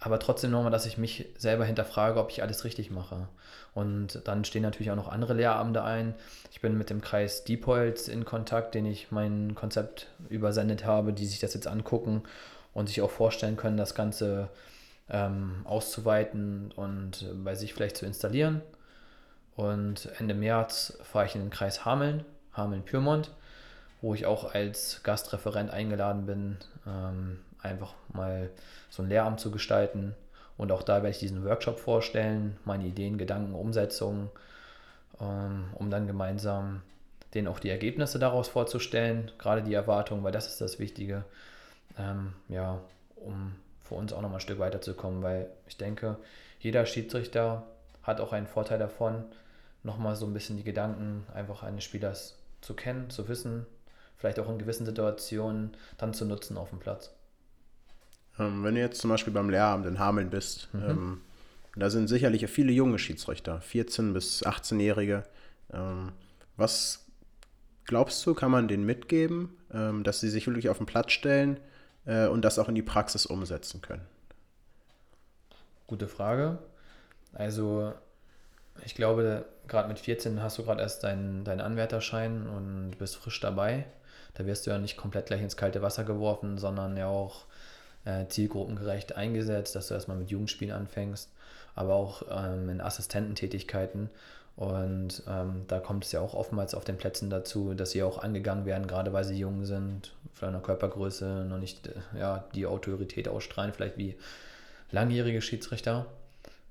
Aber trotzdem nochmal, dass ich mich selber hinterfrage, ob ich alles richtig mache. Und dann stehen natürlich auch noch andere Lehramte ein. Ich bin mit dem Kreis Diepholz in Kontakt, den ich mein Konzept übersendet habe, die sich das jetzt angucken und sich auch vorstellen können, das Ganze ähm, auszuweiten und bei sich vielleicht zu installieren. Und Ende März fahre ich in den Kreis Hameln, Hameln-Pyrmont, wo ich auch als Gastreferent eingeladen bin, ähm, einfach mal so ein Lehramt zu gestalten. Und auch da werde ich diesen Workshop vorstellen, meine Ideen, Gedanken, Umsetzungen, ähm, um dann gemeinsam denen auch die Ergebnisse daraus vorzustellen, gerade die Erwartungen, weil das ist das Wichtige, ähm, ja, um für uns auch nochmal ein Stück weiterzukommen, weil ich denke, jeder Schiedsrichter hat auch einen Vorteil davon, nochmal so ein bisschen die Gedanken einfach eines Spielers zu kennen, zu wissen, vielleicht auch in gewissen Situationen dann zu nutzen auf dem Platz. Ähm, wenn du jetzt zum Beispiel beim Lehramt in Hameln bist, mhm. ähm, da sind sicherlich viele junge Schiedsrichter, 14- bis 18-Jährige. Ähm, was glaubst du, kann man denen mitgeben, ähm, dass sie sich wirklich auf den Platz stellen äh, und das auch in die Praxis umsetzen können? Gute Frage. Also ich glaube, gerade mit 14 hast du gerade erst deinen, deinen Anwärterschein und bist frisch dabei. Da wirst du ja nicht komplett gleich ins kalte Wasser geworfen, sondern ja auch äh, zielgruppengerecht eingesetzt, dass du erstmal mit Jugendspielen anfängst, aber auch ähm, in Assistententätigkeiten. Und ähm, da kommt es ja auch oftmals auf den Plätzen dazu, dass sie auch angegangen werden, gerade weil sie jung sind, von einer Körpergröße noch nicht äh, ja, die Autorität ausstrahlen, vielleicht wie langjährige Schiedsrichter.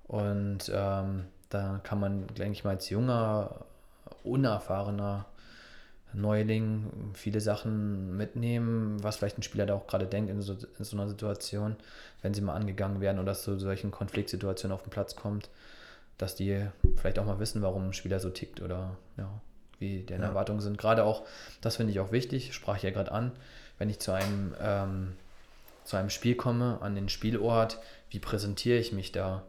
Und ähm, da kann man, denke ich mal, als junger, unerfahrener Neuling viele Sachen mitnehmen, was vielleicht ein Spieler da auch gerade denkt in so, in so einer Situation, wenn sie mal angegangen werden oder zu solchen Konfliktsituationen auf den Platz kommt, dass die vielleicht auch mal wissen, warum ein Spieler so tickt oder ja, wie deren ja. Erwartungen sind. Gerade auch, das finde ich auch wichtig, sprach ich ja gerade an, wenn ich zu einem, ähm, zu einem Spiel komme, an den Spielort, wie präsentiere ich mich da?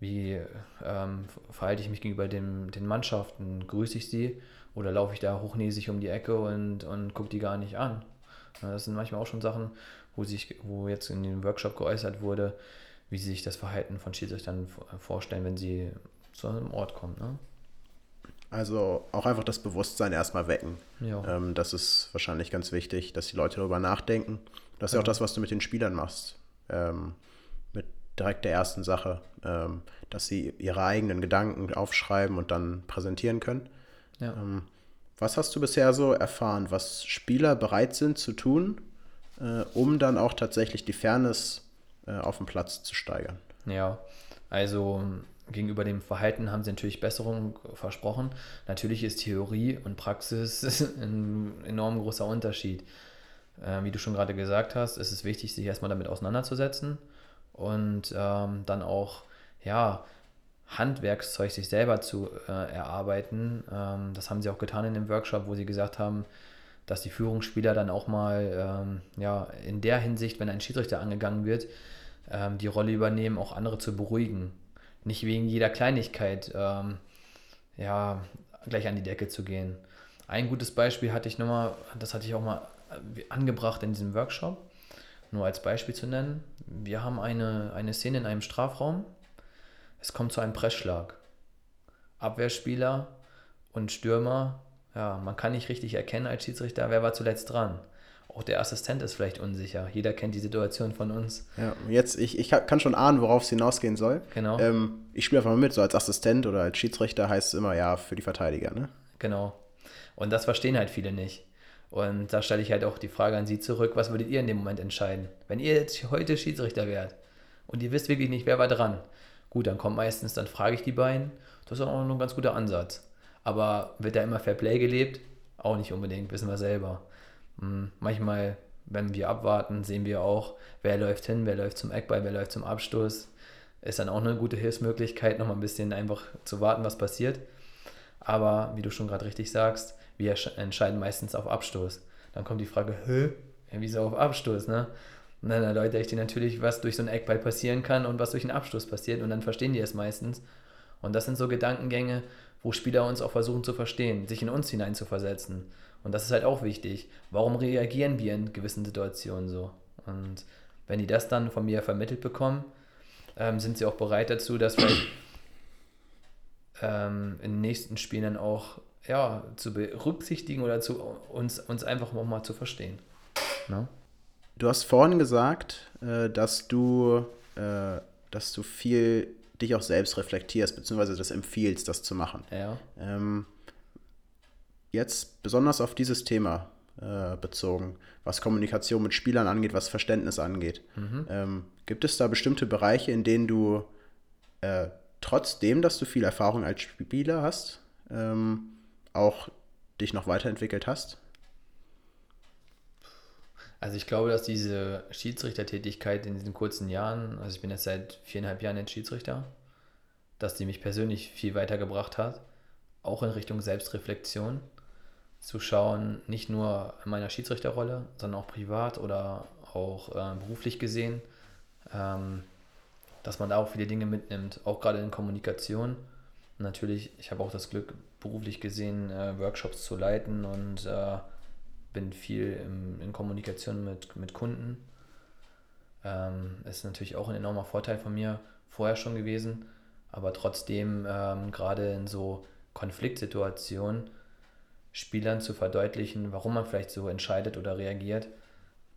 Wie ähm, verhalte ich mich gegenüber dem, den Mannschaften? Grüße ich sie? Oder laufe ich da hochnäsig um die Ecke und, und gucke die gar nicht an? Das sind manchmal auch schon Sachen, wo, sich, wo jetzt in dem Workshop geäußert wurde, wie sie sich das Verhalten von Schiedsrichtern vorstellen, wenn sie zu einem Ort kommen. Ne? Also auch einfach das Bewusstsein erstmal wecken. Ähm, das ist wahrscheinlich ganz wichtig, dass die Leute darüber nachdenken. Das ist ja auch das, was du mit den Spielern machst. Ähm, mit direkt der ersten Sache, ähm, dass sie ihre eigenen Gedanken aufschreiben und dann präsentieren können. Ja. Ähm, was hast du bisher so erfahren, was Spieler bereit sind zu tun, äh, um dann auch tatsächlich die Fairness äh, auf dem Platz zu steigern? Ja, also gegenüber dem Verhalten haben sie natürlich Besserung versprochen. Natürlich ist Theorie und Praxis [LAUGHS] ein enorm großer Unterschied. Äh, wie du schon gerade gesagt hast, ist es wichtig, sich erstmal damit auseinanderzusetzen und ähm, dann auch, ja, Handwerkszeug sich selber zu äh, erarbeiten. Ähm, das haben sie auch getan in dem Workshop, wo sie gesagt haben, dass die Führungsspieler dann auch mal ähm, ja, in der Hinsicht, wenn ein Schiedsrichter angegangen wird, ähm, die Rolle übernehmen, auch andere zu beruhigen. Nicht wegen jeder Kleinigkeit ähm, ja, gleich an die Decke zu gehen. Ein gutes Beispiel hatte ich nochmal, das hatte ich auch mal äh, angebracht in diesem Workshop, nur als Beispiel zu nennen. Wir haben eine, eine Szene in einem Strafraum, es kommt zu einem Pressschlag. Abwehrspieler und Stürmer, ja, man kann nicht richtig erkennen als Schiedsrichter, wer war zuletzt dran. Auch der Assistent ist vielleicht unsicher. Jeder kennt die Situation von uns. Ja, jetzt, ich, ich kann schon ahnen, worauf es hinausgehen soll. Genau. Ähm, ich spiele einfach mal mit, so als Assistent oder als Schiedsrichter heißt es immer ja für die Verteidiger, ne? Genau. Und das verstehen halt viele nicht. Und da stelle ich halt auch die Frage an Sie zurück, was würdet ihr in dem Moment entscheiden? Wenn ihr jetzt heute Schiedsrichter wärt und ihr wisst wirklich nicht, wer war dran, Gut, dann kommt meistens, dann frage ich die beiden. Das ist auch noch ein ganz guter Ansatz. Aber wird da immer Fair Play gelebt? Auch nicht unbedingt, wissen wir selber. Hm, manchmal, wenn wir abwarten, sehen wir auch, wer läuft hin, wer läuft zum Eckball, wer läuft zum Abstoß. Ist dann auch eine gute Hilfsmöglichkeit, noch mal ein bisschen einfach zu warten, was passiert. Aber wie du schon gerade richtig sagst, wir entscheiden meistens auf Abstoß. Dann kommt die Frage, hä, wieso auf Abstoß, ne? Und dann erläutere ich dir natürlich, was durch so einen Eckball passieren kann und was durch einen Abschluss passiert und dann verstehen die es meistens. Und das sind so Gedankengänge, wo Spieler uns auch versuchen zu verstehen, sich in uns hineinzuversetzen. Und das ist halt auch wichtig. Warum reagieren wir in gewissen Situationen so? Und wenn die das dann von mir vermittelt bekommen, ähm, sind sie auch bereit dazu, das vielleicht [COUGHS] ähm, in den nächsten Spielen dann auch ja, zu berücksichtigen oder zu uns, uns einfach auch mal zu verstehen. Ne? Du hast vorhin gesagt, äh, dass du, äh, dass du viel dich auch selbst reflektierst, beziehungsweise das empfiehlst, das zu machen. Ja. Ähm, jetzt besonders auf dieses Thema äh, bezogen, was Kommunikation mit Spielern angeht, was Verständnis angeht. Mhm. Ähm, gibt es da bestimmte Bereiche, in denen du äh, trotzdem, dass du viel Erfahrung als Spieler hast, ähm, auch dich noch weiterentwickelt hast? Also ich glaube, dass diese Schiedsrichtertätigkeit in diesen kurzen Jahren, also ich bin jetzt seit viereinhalb Jahren jetzt Schiedsrichter, dass die mich persönlich viel weitergebracht hat, auch in Richtung Selbstreflexion, zu schauen, nicht nur in meiner Schiedsrichterrolle, sondern auch privat oder auch äh, beruflich gesehen, ähm, dass man da auch viele Dinge mitnimmt, auch gerade in Kommunikation. Natürlich, ich habe auch das Glück, beruflich gesehen, äh, Workshops zu leiten und äh, bin viel im, in Kommunikation mit, mit Kunden. Ähm, ist natürlich auch ein enormer Vorteil von mir vorher schon gewesen, aber trotzdem ähm, gerade in so Konfliktsituationen Spielern zu verdeutlichen, warum man vielleicht so entscheidet oder reagiert,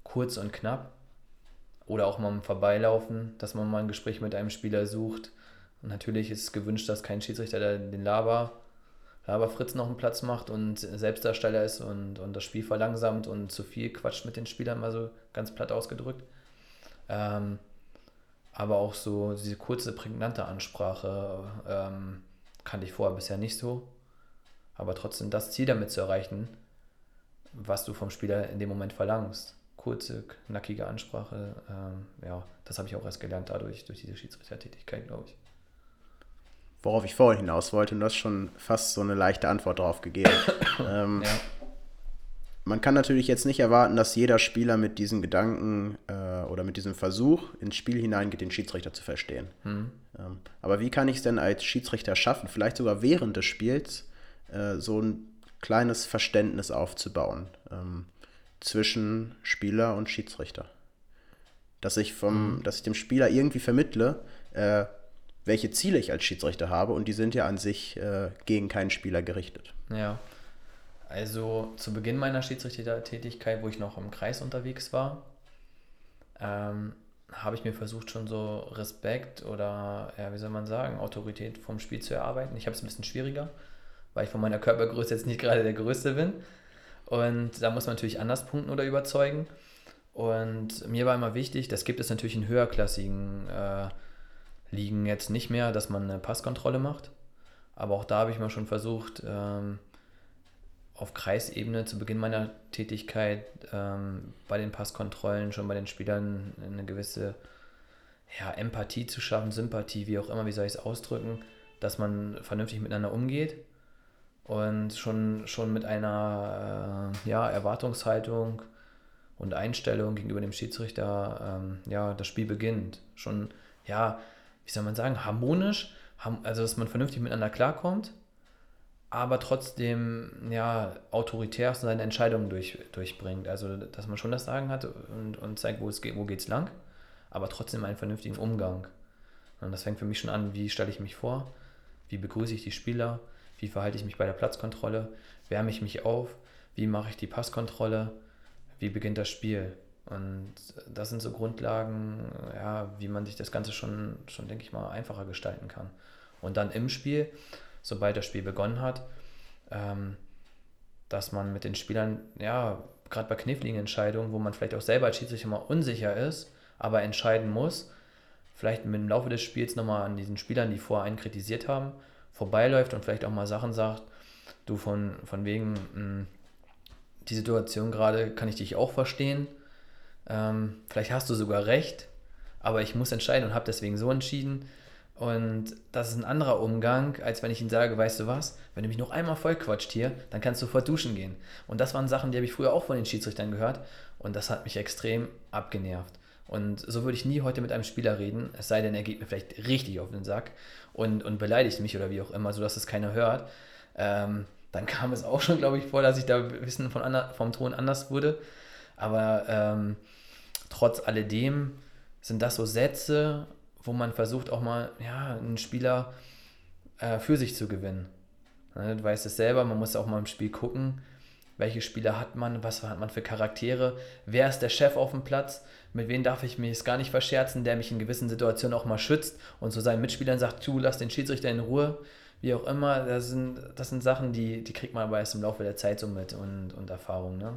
kurz und knapp oder auch mal im Vorbeilaufen, dass man mal ein Gespräch mit einem Spieler sucht. Und natürlich ist es gewünscht, dass kein Schiedsrichter den Laber, Laber Fritz noch einen Platz macht und Selbstdarsteller ist und, und das Spiel verlangsamt und zu viel quatscht mit den Spielern, mal so ganz platt ausgedrückt. Ähm, aber auch so diese kurze, prägnante Ansprache ähm, kannte ich vorher bisher nicht so. Aber trotzdem das Ziel damit zu erreichen, was du vom Spieler in dem Moment verlangst kurze, knackige Ansprache. Ähm, ja, das habe ich auch erst gelernt dadurch, durch diese Schiedsrichtertätigkeit, glaube ich. Worauf ich vorhin hinaus wollte, und du hast schon fast so eine leichte Antwort darauf gegeben. [COUGHS] ähm, ja. Man kann natürlich jetzt nicht erwarten, dass jeder Spieler mit diesen Gedanken äh, oder mit diesem Versuch ins Spiel hineingeht, den Schiedsrichter zu verstehen. Mhm. Ähm, aber wie kann ich es denn als Schiedsrichter schaffen, vielleicht sogar während des Spiels, äh, so ein kleines Verständnis aufzubauen? Ähm, zwischen Spieler und Schiedsrichter. Dass ich, vom, mhm. dass ich dem Spieler irgendwie vermittle, äh, welche Ziele ich als Schiedsrichter habe und die sind ja an sich äh, gegen keinen Spieler gerichtet. Ja. Also zu Beginn meiner Schiedsrichtertätigkeit, wo ich noch im Kreis unterwegs war, ähm, habe ich mir versucht, schon so Respekt oder, ja, wie soll man sagen, Autorität vom Spiel zu erarbeiten. Ich habe es ein bisschen schwieriger, weil ich von meiner Körpergröße jetzt nicht gerade der Größte bin. Und da muss man natürlich anders punkten oder überzeugen. Und mir war immer wichtig, das gibt es natürlich in höherklassigen äh, Ligen jetzt nicht mehr, dass man eine Passkontrolle macht. Aber auch da habe ich mal schon versucht, ähm, auf Kreisebene zu Beginn meiner Tätigkeit ähm, bei den Passkontrollen schon bei den Spielern eine gewisse ja, Empathie zu schaffen, Sympathie, wie auch immer, wie soll ich es ausdrücken, dass man vernünftig miteinander umgeht und schon, schon mit einer äh, ja, Erwartungshaltung und Einstellung gegenüber dem Schiedsrichter ähm, ja, das Spiel beginnt. Schon, ja, wie soll man sagen, harmonisch, also dass man vernünftig miteinander klarkommt, aber trotzdem ja, autoritär seine Entscheidungen durch, durchbringt. Also dass man schon das Sagen hat und, und zeigt, wo es geht, wo geht's lang, aber trotzdem einen vernünftigen Umgang. Und das fängt für mich schon an, wie stelle ich mich vor, wie begrüße ich die Spieler, wie verhalte ich mich bei der Platzkontrolle, wärme ich mich auf, wie mache ich die Passkontrolle, wie beginnt das Spiel. Und das sind so Grundlagen, ja, wie man sich das Ganze schon, schon, denke ich mal, einfacher gestalten kann. Und dann im Spiel, sobald das Spiel begonnen hat, ähm, dass man mit den Spielern, ja, gerade bei kniffligen Entscheidungen, wo man vielleicht auch selber als Schiedsrichter mal unsicher ist, aber entscheiden muss, vielleicht mit dem Laufe des Spiels nochmal an diesen Spielern, die vorher einen kritisiert haben, vorbeiläuft und vielleicht auch mal Sachen sagt, du von, von wegen, mh, hm, die Situation gerade kann ich dich auch verstehen, ähm, vielleicht hast du sogar recht, aber ich muss entscheiden und habe deswegen so entschieden. Und das ist ein anderer Umgang, als wenn ich ihm sage, weißt du was, wenn du mich noch einmal vollquatscht hier, dann kannst du sofort duschen gehen. Und das waren Sachen, die habe ich früher auch von den Schiedsrichtern gehört und das hat mich extrem abgenervt. Und so würde ich nie heute mit einem Spieler reden, es sei denn, er geht mir vielleicht richtig auf den Sack und, und beleidigt mich oder wie auch immer, sodass es keiner hört. Ähm, dann kam es auch schon, glaube ich, vor, dass ich da bisschen von ander, vom Ton anders wurde. Aber ähm, trotz alledem sind das so Sätze, wo man versucht auch mal, ja, einen Spieler äh, für sich zu gewinnen. Ne, du weißt es selber, man muss auch mal im Spiel gucken, welche Spieler hat man, was hat man für Charaktere, wer ist der Chef auf dem Platz, mit wem darf ich mich gar nicht verscherzen, der mich in gewissen Situationen auch mal schützt und zu seinen Mitspielern sagt, du lass den Schiedsrichter in Ruhe, wie auch immer, das sind, das sind Sachen, die, die kriegt man aber erst im Laufe der Zeit so mit und, und Erfahrung. Ne?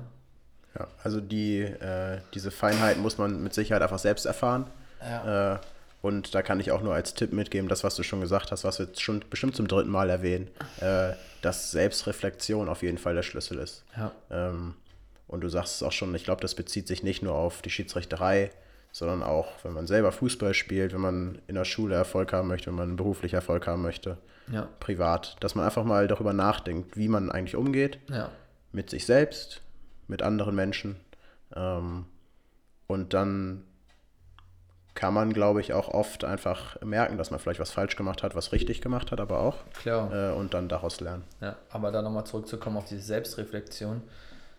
Ja, also die, äh, diese Feinheiten muss man mit Sicherheit einfach selbst erfahren. Ja. Äh, und da kann ich auch nur als Tipp mitgeben, das, was du schon gesagt hast, was wir jetzt schon bestimmt zum dritten Mal erwähnen, äh, dass Selbstreflexion auf jeden Fall der Schlüssel ist. Ja. Ähm, und du sagst es auch schon, ich glaube, das bezieht sich nicht nur auf die Schiedsrichterei, sondern auch, wenn man selber Fußball spielt, wenn man in der Schule Erfolg haben möchte, wenn man beruflich Erfolg haben möchte, ja. privat, dass man einfach mal darüber nachdenkt, wie man eigentlich umgeht ja. mit sich selbst, mit anderen Menschen. Ähm, und dann kann man, glaube ich, auch oft einfach merken, dass man vielleicht was falsch gemacht hat, was richtig gemacht hat, aber auch. Klar. Äh, und dann daraus lernen. Ja, aber da nochmal zurückzukommen auf diese Selbstreflexion,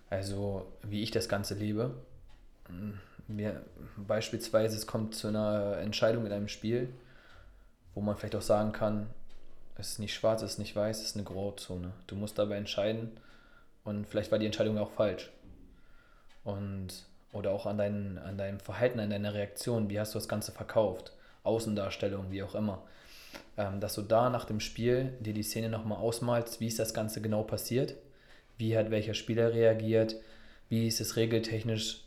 also wie ich das Ganze lebe. Mir, beispielsweise, es kommt zu einer Entscheidung in einem Spiel, wo man vielleicht auch sagen kann, es ist nicht schwarz, es ist nicht weiß, es ist eine Grauzone. Du musst dabei entscheiden und vielleicht war die Entscheidung auch falsch. Und oder auch an, dein, an deinem Verhalten, an deiner Reaktion, wie hast du das Ganze verkauft, Außendarstellung, wie auch immer. Ähm, dass du da nach dem Spiel dir die Szene nochmal ausmalst, wie ist das Ganze genau passiert, wie hat welcher Spieler reagiert, wie ist es regeltechnisch?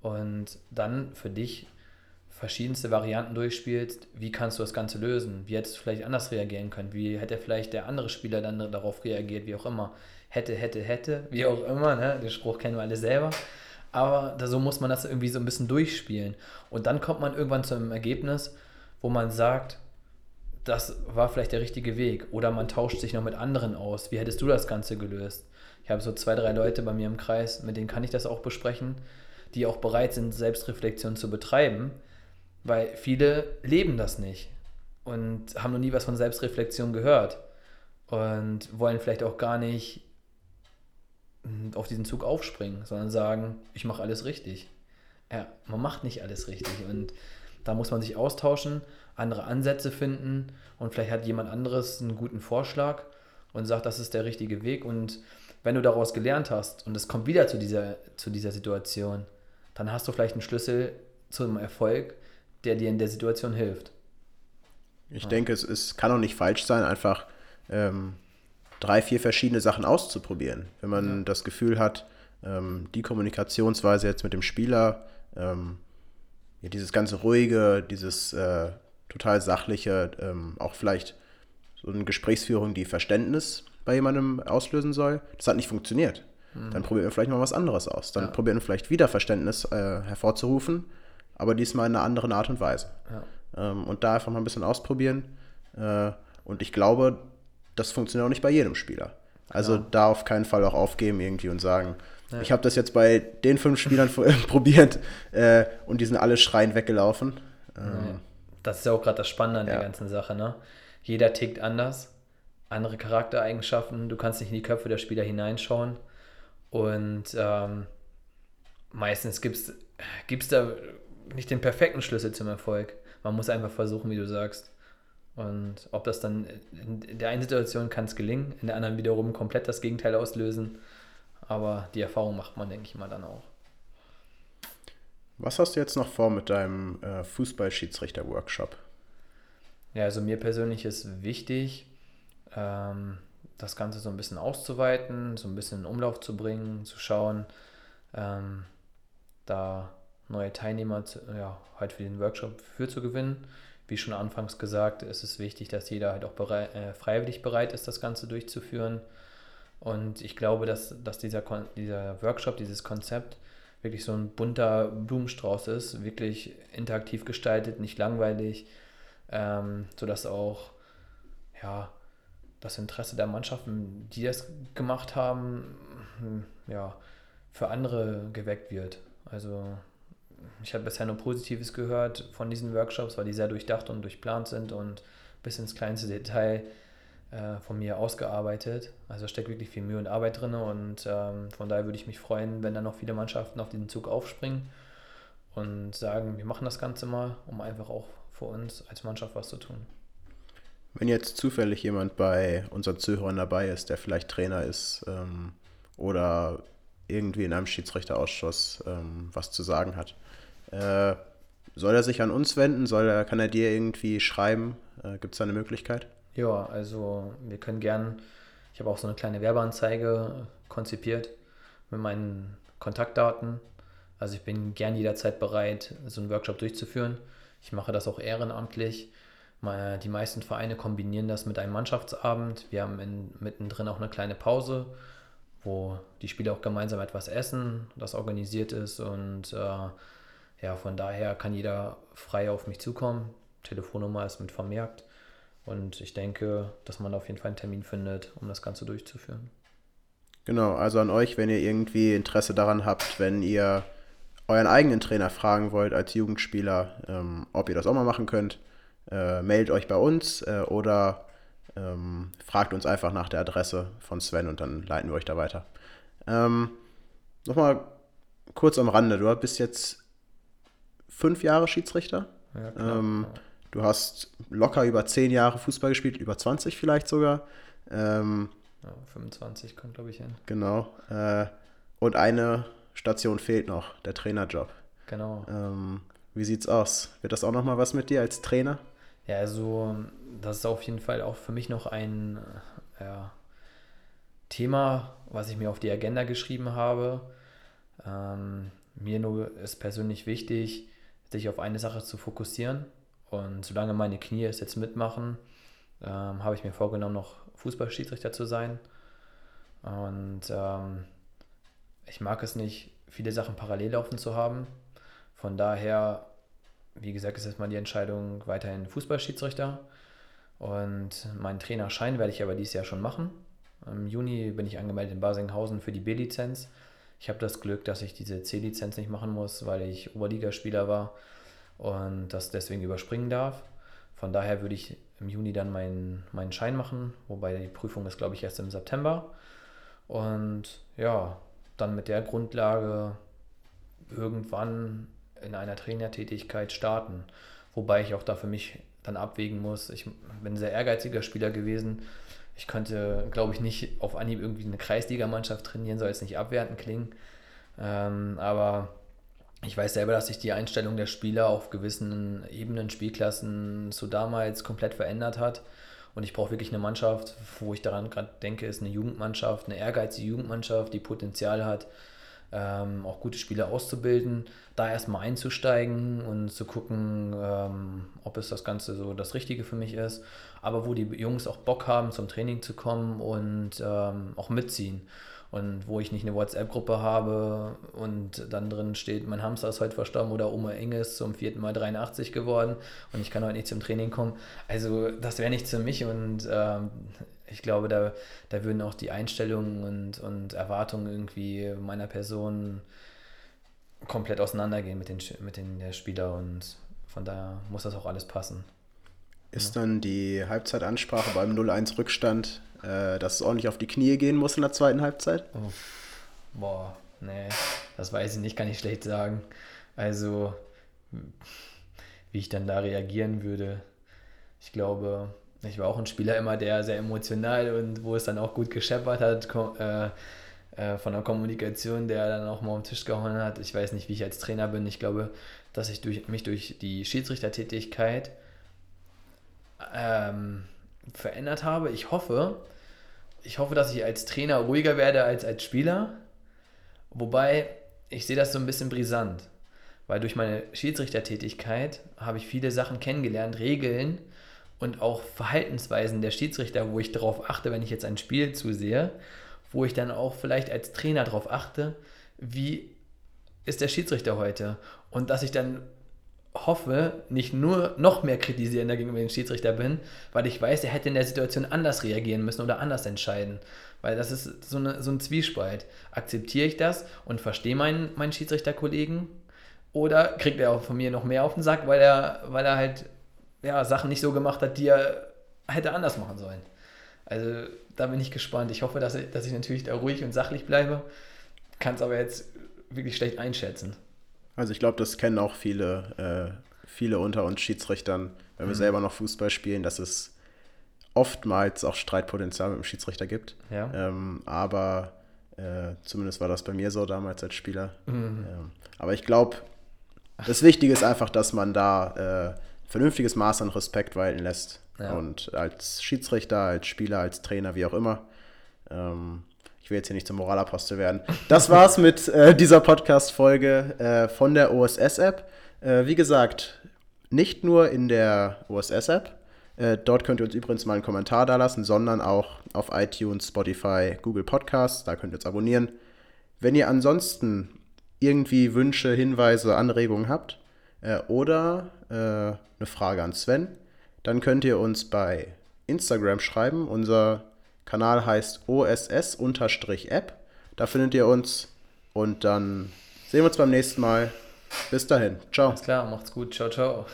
Und dann für dich verschiedenste Varianten durchspielst, wie kannst du das Ganze lösen, wie hättest du vielleicht anders reagieren können, wie hätte vielleicht der andere Spieler dann darauf reagiert, wie auch immer, hätte, hätte, hätte, wie auch immer, ne? den Spruch kennen wir alle selber aber so muss man das irgendwie so ein bisschen durchspielen. Und dann kommt man irgendwann zu einem Ergebnis, wo man sagt, das war vielleicht der richtige Weg. Oder man tauscht sich noch mit anderen aus. Wie hättest du das Ganze gelöst? Ich habe so zwei, drei Leute bei mir im Kreis, mit denen kann ich das auch besprechen, die auch bereit sind, Selbstreflexion zu betreiben, weil viele leben das nicht und haben noch nie was von Selbstreflexion gehört und wollen vielleicht auch gar nicht auf diesen Zug aufspringen, sondern sagen, ich mache alles richtig. Ja, man macht nicht alles richtig und da muss man sich austauschen, andere Ansätze finden und vielleicht hat jemand anderes einen guten Vorschlag und sagt, das ist der richtige Weg und wenn du daraus gelernt hast und es kommt wieder zu dieser, zu dieser Situation, dann hast du vielleicht einen Schlüssel zum Erfolg, der dir in der Situation hilft. Ich ja. denke, es, es kann auch nicht falsch sein, einfach ähm, drei, vier verschiedene Sachen auszuprobieren. Wenn man ja. das Gefühl hat, ähm, die Kommunikationsweise jetzt mit dem Spieler, ähm, ja, dieses ganze ruhige, dieses äh, total sachliche, ähm, auch vielleicht so eine Gesprächsführung, die Verständnis bei jemandem auslösen soll, das hat nicht funktioniert. Mhm. Dann probieren wir vielleicht mal was anderes aus. Dann ja. probieren wir vielleicht wieder Verständnis äh, hervorzurufen, aber diesmal in einer anderen Art und Weise. Ja. Ähm, und da einfach mal ein bisschen ausprobieren. Äh, und ich glaube, das funktioniert auch nicht bei jedem Spieler. Also ja. da auf keinen Fall auch aufgeben irgendwie und sagen, ja. ich habe das jetzt bei den fünf Spielern [LAUGHS] probiert äh, und die sind alle schreiend weggelaufen. Ähm, das ist ja auch gerade das Spannende an ja. der ganzen Sache. Ne? Jeder tickt anders, andere Charaktereigenschaften, du kannst nicht in die Köpfe der Spieler hineinschauen und ähm, meistens gibt es da nicht den perfekten Schlüssel zum Erfolg. Man muss einfach versuchen, wie du sagst, und ob das dann in der einen Situation kann es gelingen, in der anderen wiederum komplett das Gegenteil auslösen. Aber die Erfahrung macht man, denke ich mal, dann auch. Was hast du jetzt noch vor mit deinem äh, Fußballschiedsrichter-Workshop? Ja, also mir persönlich ist wichtig, ähm, das Ganze so ein bisschen auszuweiten, so ein bisschen in Umlauf zu bringen, zu schauen, ähm, da neue Teilnehmer zu, ja, halt für den Workshop für zu gewinnen wie schon anfangs gesagt, ist es wichtig, dass jeder halt auch bereit, äh, freiwillig bereit ist, das Ganze durchzuführen. Und ich glaube, dass, dass dieser, dieser Workshop, dieses Konzept wirklich so ein bunter Blumenstrauß ist, wirklich interaktiv gestaltet, nicht langweilig, ähm, sodass auch ja, das Interesse der Mannschaften, die das gemacht haben, ja, für andere geweckt wird. Also ich habe bisher nur Positives gehört von diesen Workshops, weil die sehr durchdacht und durchplant sind und bis ins kleinste Detail äh, von mir ausgearbeitet. Also steckt wirklich viel Mühe und Arbeit drin und ähm, von daher würde ich mich freuen, wenn dann noch viele Mannschaften auf diesen Zug aufspringen und sagen, wir machen das Ganze mal, um einfach auch für uns als Mannschaft was zu tun. Wenn jetzt zufällig jemand bei unseren Zuhörern dabei ist, der vielleicht Trainer ist ähm, oder irgendwie in einem Schiedsrichterausschuss ähm, was zu sagen hat, äh, soll er sich an uns wenden? Soll er, kann er dir irgendwie schreiben? Äh, Gibt es da eine Möglichkeit? Ja, also wir können gern, ich habe auch so eine kleine Werbeanzeige konzipiert mit meinen Kontaktdaten. Also ich bin gern jederzeit bereit, so einen Workshop durchzuführen. Ich mache das auch ehrenamtlich. Die meisten Vereine kombinieren das mit einem Mannschaftsabend. Wir haben in, mittendrin auch eine kleine Pause, wo die Spieler auch gemeinsam etwas essen, das organisiert ist. Und äh, ja, von daher kann jeder frei auf mich zukommen. Telefonnummer ist mit vermerkt. Und ich denke, dass man auf jeden Fall einen Termin findet, um das Ganze durchzuführen. Genau, also an euch, wenn ihr irgendwie Interesse daran habt, wenn ihr euren eigenen Trainer fragen wollt als Jugendspieler, ähm, ob ihr das auch mal machen könnt, äh, meldet euch bei uns äh, oder ähm, fragt uns einfach nach der Adresse von Sven und dann leiten wir euch da weiter. Ähm, Nochmal kurz am Rande, du bist jetzt fünf Jahre Schiedsrichter. Ja, klar, ähm, ja. Du hast locker über zehn Jahre Fußball gespielt, über 20 vielleicht sogar. Ähm, ja, 25 kommt, glaube ich, hin. Genau. Äh, und eine Station fehlt noch, der Trainerjob. Genau. Ähm, wie sieht's aus? Wird das auch noch mal was mit dir als Trainer? Ja, also das ist auf jeden Fall auch für mich noch ein ja, Thema, was ich mir auf die Agenda geschrieben habe. Ähm, mir nur ist persönlich wichtig, sich auf eine Sache zu fokussieren und solange meine Knie es jetzt mitmachen, ähm, habe ich mir vorgenommen, noch Fußballschiedsrichter zu sein. Und ähm, ich mag es nicht, viele Sachen parallel laufen zu haben. Von daher, wie gesagt, ist jetzt mal die Entscheidung weiterhin Fußballschiedsrichter. Und meinen Trainerschein werde ich aber dieses Jahr schon machen. Im Juni bin ich angemeldet in Basinghausen für die B-Lizenz. Ich habe das Glück, dass ich diese C-Lizenz nicht machen muss, weil ich Oberligaspieler war und das deswegen überspringen darf. Von daher würde ich im Juni dann meinen, meinen Schein machen, wobei die Prüfung ist, glaube ich, erst im September. Und ja, dann mit der Grundlage irgendwann in einer Trainertätigkeit starten. Wobei ich auch da für mich dann abwägen muss. Ich bin ein sehr ehrgeiziger Spieler gewesen. Ich könnte, glaube ich, nicht auf Anhieb irgendwie eine Kreisligamannschaft trainieren, soll jetzt nicht abwertend klingen. Ähm, aber ich weiß selber, dass sich die Einstellung der Spieler auf gewissen Ebenen, Spielklassen so damals komplett verändert hat. Und ich brauche wirklich eine Mannschaft, wo ich daran gerade denke, ist eine Jugendmannschaft, eine ehrgeizige Jugendmannschaft, die Potenzial hat, ähm, auch gute Spieler auszubilden, da erstmal einzusteigen und zu gucken, ähm, ob es das Ganze so das Richtige für mich ist. Aber wo die Jungs auch Bock haben, zum Training zu kommen und ähm, auch mitziehen und wo ich nicht eine WhatsApp-Gruppe habe und dann drin steht, mein Hamster ist heute verstorben oder Oma Inge ist zum vierten Mal 83 geworden und ich kann heute nicht zum Training kommen. Also das wäre nichts für mich und ähm, ich glaube, da, da würden auch die Einstellungen und, und Erwartungen irgendwie meiner Person komplett auseinandergehen mit den, mit den der Spieler und von daher muss das auch alles passen. Ist dann die Halbzeitansprache beim 0-1 Rückstand äh, dass es ordentlich auf die Knie gehen muss in der zweiten Halbzeit? Uff. Boah, nee, das weiß ich nicht, kann ich schlecht sagen. Also, wie ich dann da reagieren würde. Ich glaube, ich war auch ein Spieler immer, der sehr emotional und wo es dann auch gut gescheppert hat, äh, äh, von der Kommunikation, der dann auch mal am Tisch gehauen hat. Ich weiß nicht, wie ich als Trainer bin. Ich glaube, dass ich durch, mich durch die Schiedsrichtertätigkeit ähm, verändert habe. Ich hoffe, ich hoffe, dass ich als Trainer ruhiger werde als als Spieler. Wobei ich sehe das so ein bisschen brisant, weil durch meine Schiedsrichtertätigkeit habe ich viele Sachen kennengelernt, Regeln und auch Verhaltensweisen der Schiedsrichter, wo ich darauf achte, wenn ich jetzt ein Spiel zusehe, wo ich dann auch vielleicht als Trainer darauf achte, wie ist der Schiedsrichter heute und dass ich dann hoffe, nicht nur noch mehr kritisierender gegenüber dem Schiedsrichter bin, weil ich weiß, er hätte in der Situation anders reagieren müssen oder anders entscheiden. Weil das ist so, eine, so ein Zwiespalt. Akzeptiere ich das und verstehe meinen, meinen Schiedsrichterkollegen oder kriegt er auch von mir noch mehr auf den Sack, weil er, weil er halt ja, Sachen nicht so gemacht hat, die er hätte anders machen sollen. Also da bin ich gespannt. Ich hoffe, dass ich, dass ich natürlich da ruhig und sachlich bleibe. Kann es aber jetzt wirklich schlecht einschätzen. Also ich glaube, das kennen auch viele, äh, viele unter uns Schiedsrichtern, wenn wir mhm. selber noch Fußball spielen, dass es oftmals auch Streitpotenzial mit dem Schiedsrichter gibt. Ja. Ähm, aber äh, zumindest war das bei mir so damals als Spieler. Mhm. Ähm, aber ich glaube, das Wichtige ist einfach, dass man da äh, vernünftiges Maß an Respekt walten lässt. Ja. Und als Schiedsrichter, als Spieler, als Trainer, wie auch immer. Ähm, ich will jetzt hier nicht zum Moralapostel werden. Das [LAUGHS] war's mit äh, dieser Podcast-Folge äh, von der OSS-App. Äh, wie gesagt, nicht nur in der OSS-App. Äh, dort könnt ihr uns übrigens mal einen Kommentar da lassen, sondern auch auf iTunes, Spotify, Google Podcasts. Da könnt ihr uns abonnieren. Wenn ihr ansonsten irgendwie Wünsche, Hinweise, Anregungen habt äh, oder äh, eine Frage an Sven, dann könnt ihr uns bei Instagram schreiben. Unser Kanal heißt OSS-App. Da findet ihr uns und dann sehen wir uns beim nächsten Mal. Bis dahin. Ciao. Alles klar, macht's gut. Ciao, ciao.